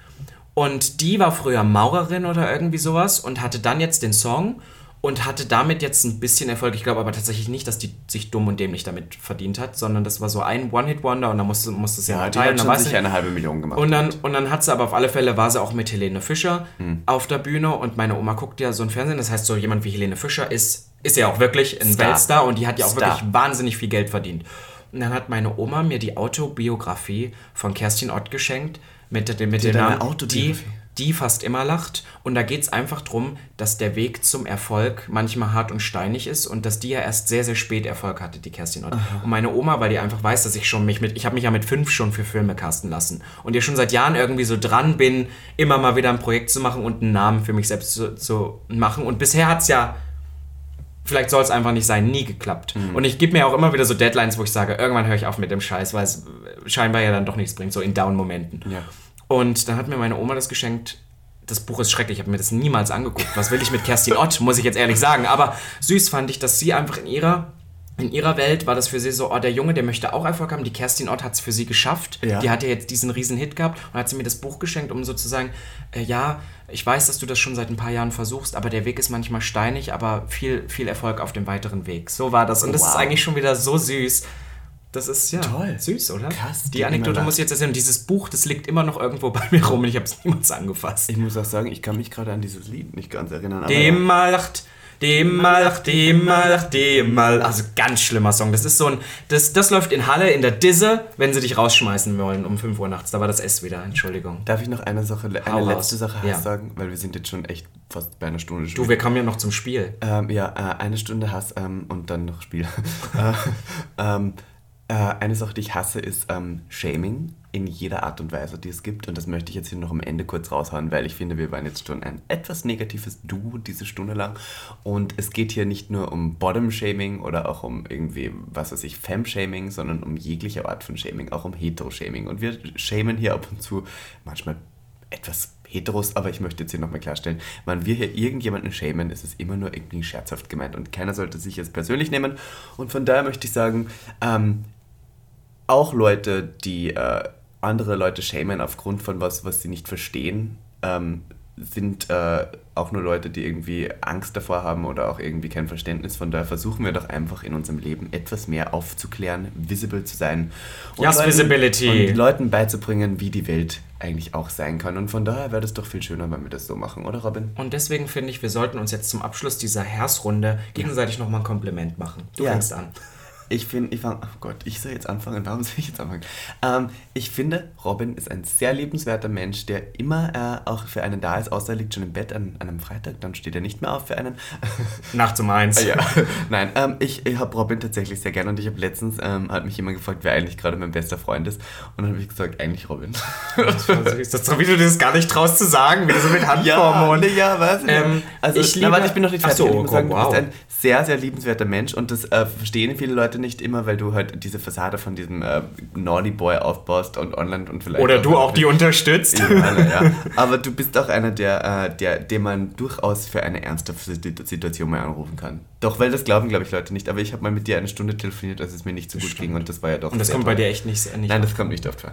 Und die war früher Maurerin oder irgendwie sowas und hatte dann jetzt den Song und hatte damit jetzt ein bisschen Erfolg. Ich glaube aber tatsächlich nicht, dass die sich dumm und dämlich damit verdient hat, sondern das war so ein One-Hit-Wonder und dann musste, musste sie ja, Ja, mal die teilen. hat Dann sich ich- eine halbe Million gemacht. und dann, und dann hat sie aber auf alle Fälle, war sie auch mit Helene Fischer Hm. auf der Bühne und meine Oma guckt ja so ein Fernsehen, das heißt so jemand wie Helene Fischer ist, ist ja auch wirklich ein Star. Weltstar und die hat ja auch Star. wirklich wahnsinnig viel Geld verdient. Und dann hat meine Oma mir die Autobiografie von Kerstin Ott geschenkt mit, dem- mit dem Namen die? Die fast immer lacht. Und da geht es einfach darum, dass der Weg zum Erfolg manchmal hart und steinig ist und dass die ja erst sehr, sehr spät Erfolg hatte, die Kerstin Ott. Und meine Oma, weil die einfach weiß, dass ich schon mich mit, ich habe mich ja mit fünf schon für Filme casten lassen und ja schon seit Jahren irgendwie so dran bin, immer mal wieder ein Projekt zu machen und einen Namen für mich selbst zu, zu machen. Und bisher hat es ja vielleicht soll es einfach nicht sein, nie geklappt. Und ich gebe mir auch immer wieder so Deadlines, wo ich sage, irgendwann höre ich auf mit dem Scheiß, weil es scheinbar ja dann doch nichts bringt, so in Down-Momenten. Ja. Und dann hat mir meine Oma das geschenkt. Das Buch ist schrecklich, ich habe mir das niemals angeguckt. Was will ich mit Kerstin Ott, muss ich jetzt ehrlich sagen. Aber süß fand ich, dass sie einfach in ihrer, in ihrer Welt war das für sie so, oh, der Junge, der möchte auch Erfolg haben. Die Kerstin Ott hat es für sie geschafft. Ja. Die hat ja jetzt diesen riesen Hit gehabt und hat sie mir das Buch geschenkt, um sozusagen, äh, ja, ich weiß, dass du das schon seit ein paar Jahren versuchst, aber der Weg ist manchmal steinig, aber viel, viel Erfolg auf dem weiteren Weg. So war das. Und das Wow. ist eigentlich schon wieder so süß. Das ist ja Toll. süß, oder? Krass, Die die Anekdote muss ich jetzt erzählen. Dieses Buch, das liegt immer noch irgendwo bei mir rum und ich habe es niemals angefasst. ich muss auch sagen, ich kann mich gerade an dieses Lied nicht ganz erinnern. Aber Dem mal lacht, dem mal lacht, dem mal lacht, dem mal. Also ganz schlimmer Song. Das ist so ein. Das, das läuft in Halle in der Disse, wenn sie dich rausschmeißen wollen um 5 Uhr nachts. Da war das S wieder, Entschuldigung. Darf ich noch eine Sache, eine Hau raus. letzte Sache Ja. Hass sagen? Weil wir sind jetzt schon echt fast bei einer Stunde schon. Du, wir kommen ja noch zum Spiel. Ähm, ja, äh, eine Stunde Hass ähm, und dann noch Spiel. äh, ähm, äh, eine Sache, die ich hasse, ist ähm, Shaming in jeder Art und Weise, die es gibt. Und das möchte ich jetzt hier noch am Ende kurz raushauen, weil ich finde, wir waren jetzt schon ein etwas negatives Duo diese Stunde lang. Und es geht hier nicht nur um Bottom-Shaming oder auch um irgendwie, was weiß ich, Fem-Shaming, sondern um jegliche Art von Shaming, auch um Hetero-Shaming. Und wir shamen hier ab und zu manchmal etwas Heteros, aber ich möchte jetzt hier nochmal klarstellen, wenn wir hier irgendjemanden schämen, ist es immer nur irgendwie scherzhaft gemeint und keiner sollte sich jetzt persönlich nehmen. Und von daher möchte ich sagen, ähm, auch Leute, die äh, andere Leute schämen aufgrund von was, was sie nicht verstehen, ähm, sind äh, auch nur Leute, die irgendwie Angst davor haben oder auch irgendwie kein Verständnis. Von daher versuchen wir doch einfach in unserem Leben etwas mehr aufzuklären, visible zu sein. Und Yes, visibility. Und Leuten beizubringen, wie die Welt eigentlich auch sein kann. Und von daher wäre das doch viel schöner, wenn wir das so machen, oder Robin? Und deswegen finde ich, wir sollten uns jetzt zum Abschluss dieser Hersrunde gegenseitig nochmal ein Kompliment machen. Du Ja. fängst an. Ich finde, ich fang, oh Gott, ich soll jetzt anfangen. Warum soll ich jetzt anfangen? Ähm, ich finde, Robin ist ein sehr liebenswerter Mensch, der immer äh, auch für einen da ist, außer er liegt schon im Bett an, an einem Freitag, dann steht er nicht mehr auf für einen. Nachts um eins. ja, nein, ähm, ich, ich habe Robin tatsächlich sehr gern und ich habe letztens, ähm, hat mich jemand gefragt, wer eigentlich gerade mein bester Freund ist. Und dann habe ich gesagt, eigentlich Robin. Ist das so, wie du das gar nicht traust zu sagen, wie du so mit Handform und. nee, ja, was? Ähm, also, ich liebe- na, warte, ich bin noch nicht fertig. so, ich muss oh, sagen, du wow. bist ein sehr, sehr liebenswerter Mensch und das äh, verstehen viele Leute nicht immer, weil du halt diese Fassade von diesem äh, Naughty Boy aufbaust und online und vielleicht Oder du auch die unterstützt. ja. Aber du bist auch einer, der, äh, der, den man durchaus für eine ernste Situation mal anrufen kann. Doch, weil das glauben, glaube ich, Leute nicht. Aber ich habe mal mit dir eine Stunde telefoniert, als es mir nicht so gut ging und das war ja doch Und das kommt bei toll. dir echt nicht, nicht Nein, das kommt nicht oft vor.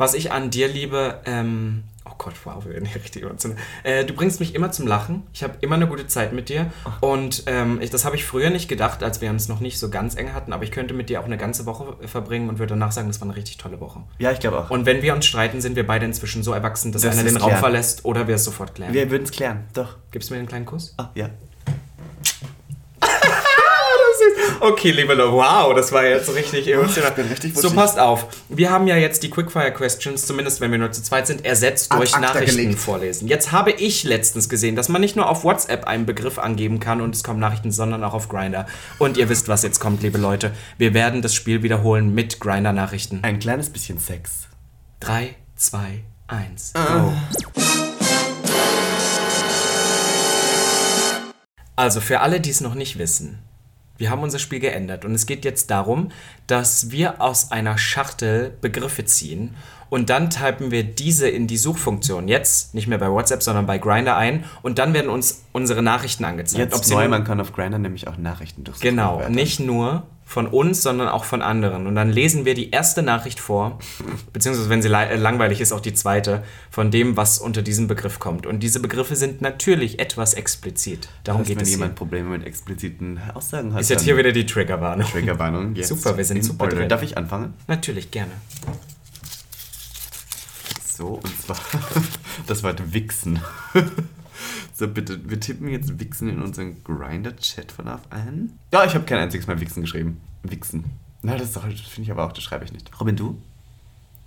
Was ich an dir liebe, ähm, oh Gott, wow, wir werden hier richtig emotional. Äh, du bringst mich immer zum Lachen. Ich habe immer eine gute Zeit mit dir. Und ähm, ich, das habe ich früher nicht gedacht, als wir uns noch nicht so ganz eng hatten. Aber ich könnte mit dir auch eine ganze Woche verbringen und würde danach sagen, das war eine richtig tolle Woche. Ja, ich glaube auch. Und wenn wir uns streiten, sind wir beide inzwischen so erwachsen, dass Das einer den Raum verlässt oder wir es sofort klären. wir würden es klären. Doch. Gibst du mir einen kleinen Kuss? Ah, ja. Okay, liebe Leute, wow, das war jetzt richtig emotional. bin richtig so, passt auf. Wir haben ja jetzt die Quickfire-Questions, zumindest wenn wir nur zu zweit sind, ersetzt durch acta Nachrichten gelegt. vorlesen. Jetzt habe ich letztens gesehen, dass man nicht nur auf WhatsApp einen Begriff angeben kann und es kommen Nachrichten, sondern auch auf Grinder. Und ihr wisst, was jetzt kommt, liebe Leute. Wir werden das Spiel wiederholen mit Grinder-Nachrichten. Ein kleines bisschen Sex. 3, 2, 1. Also für alle, die es noch nicht wissen, wir haben unser Spiel geändert und es geht jetzt darum, dass wir aus einer Schachtel Begriffe ziehen und dann typen wir diese in die Suchfunktion. Jetzt nicht mehr bei WhatsApp, sondern bei Grinder ein und dann werden uns unsere Nachrichten angezeigt. Jetzt sie neu, man kann auf Grindr nämlich auch Nachrichten durchsuchen. Genau, nicht nur von uns, sondern auch von anderen. Und dann lesen wir die erste Nachricht vor, beziehungsweise wenn sie äh, langweilig ist, auch die zweite, von dem, was unter diesem Begriff kommt. Und diese Begriffe sind natürlich etwas explizit. Darum Dass, geht wenn es hier. jemand Probleme mit expliziten Aussagen hat. Ist jetzt hier wieder die Triggerwarnung. Triggerwarnung. Jetzt Super, wir sind in super Order. drin. Darf ich anfangen? Natürlich, gerne. So, und zwar das Wort Wichsen. So, bitte, wir tippen jetzt Wichsen in unseren Grinder-Chat von auf ein. Ja, ich habe kein einziges Mal Wichsen geschrieben. Wichsen. Na, das, ist doch- das finde ich aber auch, das schreibe ich nicht. Robin, du?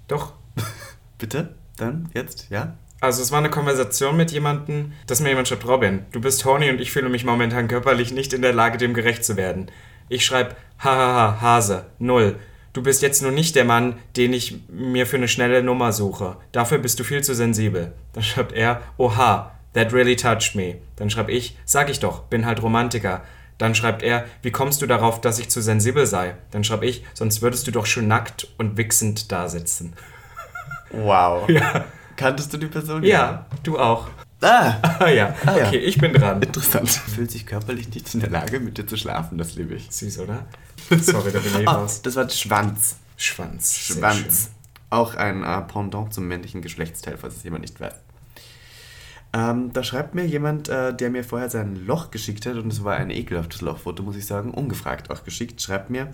Doch. Bitte? Dann? Jetzt? Ja? Also es war eine Konversation mit jemandem, dass mir jemand schreibt, Robin, du bist horny und ich fühle mich momentan körperlich nicht in der Lage, dem gerecht zu werden. Ich schreibe, hahaha, Hase, null. Du bist jetzt nur nicht der Mann, den ich mir für eine schnelle Nummer suche. Dafür bist du viel zu sensibel. Dann schreibt er, oha, that really touched me. Dann schreibe ich, sag ich doch, bin halt Romantiker. Dann schreibt er, wie kommst du darauf, dass ich zu sensibel sei? Dann schreibe ich, sonst würdest du doch schon nackt und wichsend da sitzen. Wow. Ja. Kanntest du die Person? Ja, du auch. Ah! Ah ja, Ah ja. okay, ich bin dran. Interessant. Fühlt sich körperlich nicht in der Lage, mit dir zu schlafen, das liebe ich. Süß, oder? Sorry, da bin ich Ah, raus. das war Schwanz. Schwanz. Schwanz. Auch ein äh, Pendant zum männlichen Geschlechtsteil, falls es jemand nicht weiß. Ähm, da schreibt mir jemand, äh, der mir vorher sein Loch geschickt hat, und es war ein ekelhaftes Lochfoto, muss ich sagen, ungefragt auch geschickt, schreibt mir,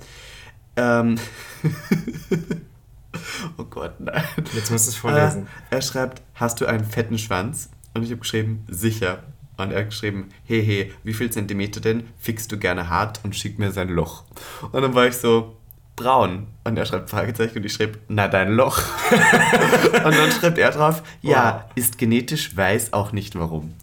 ähm, oh Gott, nein. Jetzt musst du es vorlesen. Äh, er schreibt, hast du einen fetten Schwanz? Und ich habe geschrieben, sicher. Und er hat geschrieben, hehe, wie viel Zentimeter denn? Fixst du gerne hart und schick mir sein Loch. Und dann war ich so, braun. Und er schreibt Fragezeichen und ich schrieb, na dein Loch. und dann schreibt er drauf, ja, ist genetisch, weiß auch nicht warum.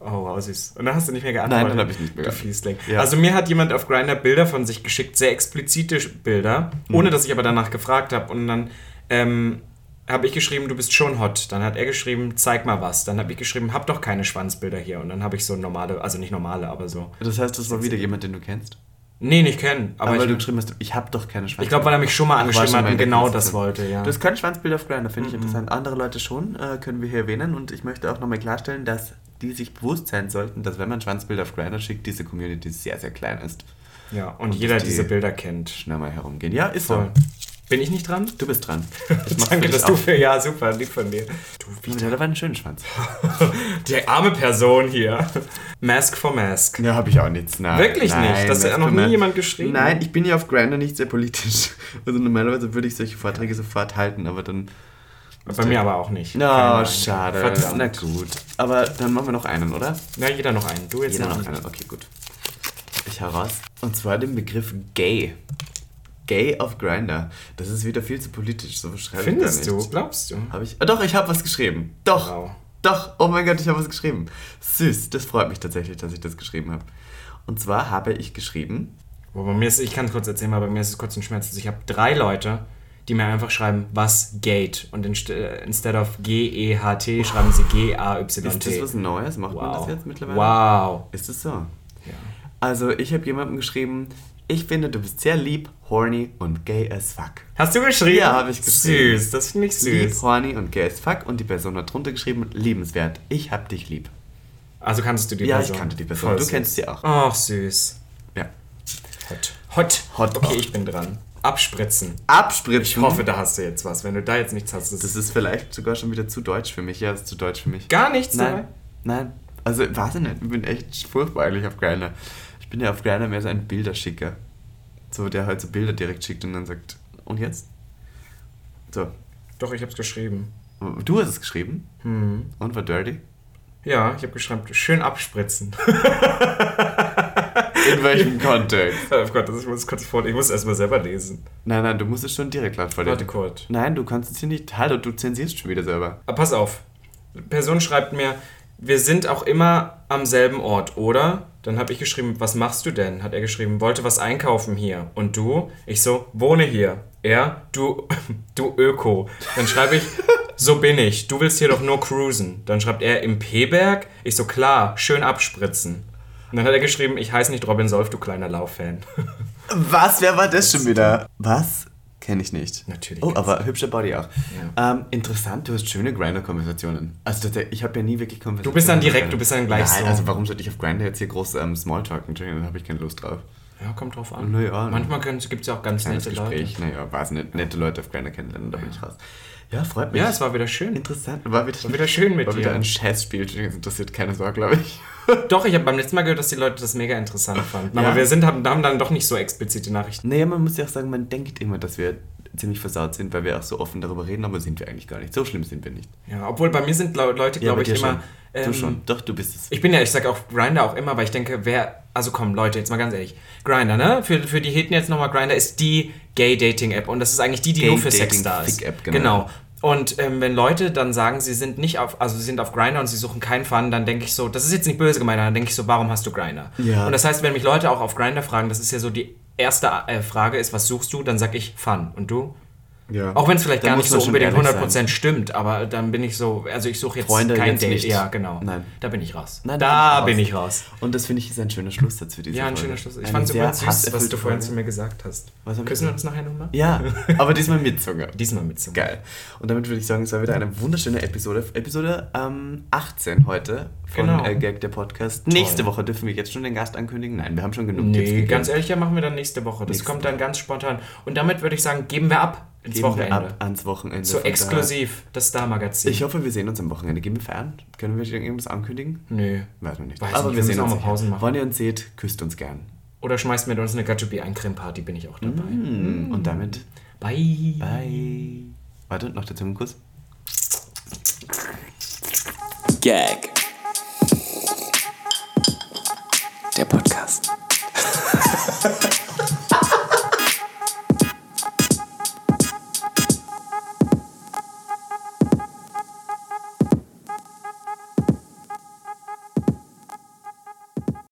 Oh, wow, süß. Und dann hast du nicht mehr geantwortet. Nein, dann hab ich nicht mehr geantwortet. Ja. Also mir hat jemand auf Grindr Bilder von sich geschickt, sehr explizite Bilder, Mhm. ohne dass ich aber danach gefragt habe. Und dann ähm, habe ich geschrieben, du bist schon hot. Dann hat er geschrieben, zeig mal was. Dann habe ich geschrieben, hab doch keine Schwanzbilder hier. Und dann habe ich so normale, also nicht normale, aber so. Das heißt, das war wieder jemand, den du kennst? Nee, nicht kennen. Aber, Aber weil du ich, geschrieben hast, ich habe doch keine Schwanzbilder. ich glaube, weil er mich schon mal angeschrieben hat und genau das wollte, ja. Du hast kein Schwanzbild auf Grindr, finde ich interessant. Andere Leute schon, äh, können wir hier erwähnen. Und ich möchte auch nochmal klarstellen, dass die sich bewusst sein sollten, dass wenn man Schwanzbilder auf Grindr schickt, diese Community sehr, sehr klein ist. ja, und, Und jeder die- diese Bilder kennt. Schnell mal herumgehen. Ja, ist Voll. so. Bin ich nicht dran? Du bist dran. Mach's Danke, dass du für. Ja, super, lieb von dir. Du, wie Ja, da war ein schöner Schwanz. Die arme Person hier. Mask for Mask. Ja, habe ich auch nichts. Nein, Wirklich nein, nicht? Das hat das noch nie jemand geschrieben? Nein, ich bin ja auf Grindr nicht sehr politisch. Also normalerweise würde ich solche Vorträge sofort halten, aber dann... Bei mir aber auch nicht. Ahnung. schade. Verdammt. Na gut. Aber dann machen wir noch einen, oder? Na, jeder noch einen. Du jetzt Jeder noch einen. Okay, gut. Ich hau raus. Und zwar den Begriff gay. Gay auf Grindr. Das ist wieder viel zu politisch. So beschreibe Findest ich du? Glaubst du? Hab ich. Ah, doch, ich habe was geschrieben. Doch. Wow. Doch. Oh mein Gott, ich habe was geschrieben. Süß. Das freut mich tatsächlich, dass ich das geschrieben habe. Und zwar habe ich geschrieben. Wo bei mir ist, ich kann es kurz erzählen, aber bei mir ist es kurz ein Schmerz. Ich habe drei Leute, die mir einfach schreiben, was Gate. Und inst äh, instead of G-E-H-T schreiben sie G-A-Y-T. Ist das was Neues? Macht man das Wow. jetzt mittlerweile? Wow. Ist es so? Ja. Also, ich habe jemandem geschrieben, ich finde, du bist sehr lieb, horny und gay as fuck. Hast du geschrieben? Ja, habe ich geschrieben. Süß, das finde ich Lieb, süß. horny und gay as fuck. Und die Person hat drunter geschrieben, liebenswert. Ich hab dich lieb. Also kanntest du die ja, Person? ich kannte die Person. Voll du süß. kennst sie auch. Ach, süß. Ja. Hot. Hot. Hot. Okay, ich bin dran. Abspritzen. Abspritzen. Ich hoffe, da hast du jetzt was. Wenn du da jetzt nichts hast, das, Das ist vielleicht sogar schon wieder zu deutsch für mich. Ja, das ist zu deutsch für mich. gar nichts Nein. dabei. Nein. Also, ich nicht. Ich bin echt furchtbar eigentlich auf Grindr. Ich bin ja auf Grindr mehr so ein Bilderschicker. So, der halt so Bilder direkt schickt und dann sagt, und jetzt? So. Doch, ich hab's geschrieben. Du hast es geschrieben? Hm. Und war dirty? Ja, ich habe geschrieben, schön abspritzen. In welchem Kontext? Oh Gott, das, ich muss kurz vor, ich muss erstmal selber lesen. Nein, nein, du musst es schon direkt laut vorlesen. Warte kurz. Nein, du kannst es hier nicht. Hallo, du zensierst schon wieder selber. Ah, pass auf. Die Person schreibt mir, wir sind auch immer am selben Ort, oder? Dann habe ich geschrieben, was machst du denn? Hat er geschrieben, wollte was einkaufen hier. Und du? Ich so, wohne hier. Er, du, du Öko. Dann schreibe ich, so bin ich. Du willst hier doch nur cruisen. Dann schreibt er, im P-Berg? Ich so, klar, schön abspritzen. Und dann hat er geschrieben, ich heiße nicht Robin Solf, du kleiner Lauffan. Was? Wer war das schon wieder? Was? Kenne ich nicht. Natürlich Oh, aber hübscher Body auch. Ähm, interessant, du hast schöne Grinder-Konversationen. Also ich habe ja nie wirklich Konversationen. Du bist dann direkt, du bist dann gleich Nein, so. also warum sollte ich auf Grinder jetzt hier groß ähm, Smalltalken? Entschuldigung, da habe ich keine Lust drauf. Ja, kommt drauf an. Na ja. Manchmal gibt es ja auch ganz nette Gespräch, Leute. naja, war es nicht. Nette Leute auf Grinder kennenlernen, da bin ich raus. Ja, freut mich. Ja, es war wieder schön. interessant. War wieder, War wieder schön mit war wieder dir. ein Scheißspiel, das interessiert keine Sorge, glaube ich. Doch, ich habe beim letzten Mal gehört, dass die Leute das mega interessant fanden. Ja. Aber wir sind, haben, haben dann doch nicht so explizite Nachrichten. Naja, man muss ja auch sagen, man denkt immer, dass wir ziemlich versaut sind, weil wir auch so offen darüber reden, aber sind wir eigentlich gar nicht. So schlimm sind wir nicht. Ja, obwohl bei mir sind Leute, glaube bei ich, immer. ähm, du schon. Doch, du bist es. Ich bin ja, ich sag auch Grinder auch immer, weil ich denke, wer. Also komm, Leute, jetzt mal ganz ehrlich. Grinder, ne? Für, für die Heten jetzt nochmal, Grinder ist die Gay-Dating-App und das ist eigentlich die, die nur für Sex da ist. Gay-Dating-Fick-App, genau. genau. Und ähm, wenn Leute dann sagen, sie sind nicht auf, also sie sind auf Grinder und sie suchen keinen Fun, dann denke ich so, das ist jetzt nicht böse gemeint, dann denke ich so, warum hast du Grinder? Ja. Und das heißt, wenn mich Leute auch auf Grinder fragen, das ist ja so die erste äh, Frage ist, was suchst du? Dann sag ich Fun. Und du? Ja. Auch wenn es vielleicht Da gar nicht so unbedingt ehrlich 100% sein. stimmt, aber dann bin ich so, also ich suche jetzt Freunde kein jetzt Date. nicht. Ja, genau. Nein. Da bin ich raus. Nein, da bin ich raus. Und das finde ich ist ein schöner Schlusssatz für diese Ja, ein Folge. schöner Schluss. Ich fand es übrigens süß, was du vorhin zu mir gesagt hast. Was Küssen wir uns nachher nochmal? Ja, aber diesmal mit Zunge. Diesmal mit so. Geil. Und damit würde ich sagen, es war wieder eine wunderschöne Episode. Episode ähm, 18 heute von Genau. äh, Gag der Podcast. Nächste Woche dürfen wir jetzt schon den Gast ankündigen. Nein, wir haben schon genug Tipps Nee, gegeben. ganz ehrlich, ja, machen wir dann nächste Woche. Das Nächste kommt dann ganz spontan. Und damit würde ich sagen, geben wir ab ins Wochenende. ab ans Wochenende. So exklusiv, das Star-Magazin. Ich hoffe, wir sehen uns am Wochenende. Gehen wir feiern? Können wir irgendwas ankündigen? Nö. Weiß man nicht. Weiß Aber nicht, wir wir sehen uns mal. Pausen machen. Wann ihr uns seht, küsst uns gern. Oder schmeißt mit uns eine Gatsby ein Creme-Party, bin ich auch dabei. Mm. Und damit, Bye. bye. Warte, noch der Zungenkuss. Gag.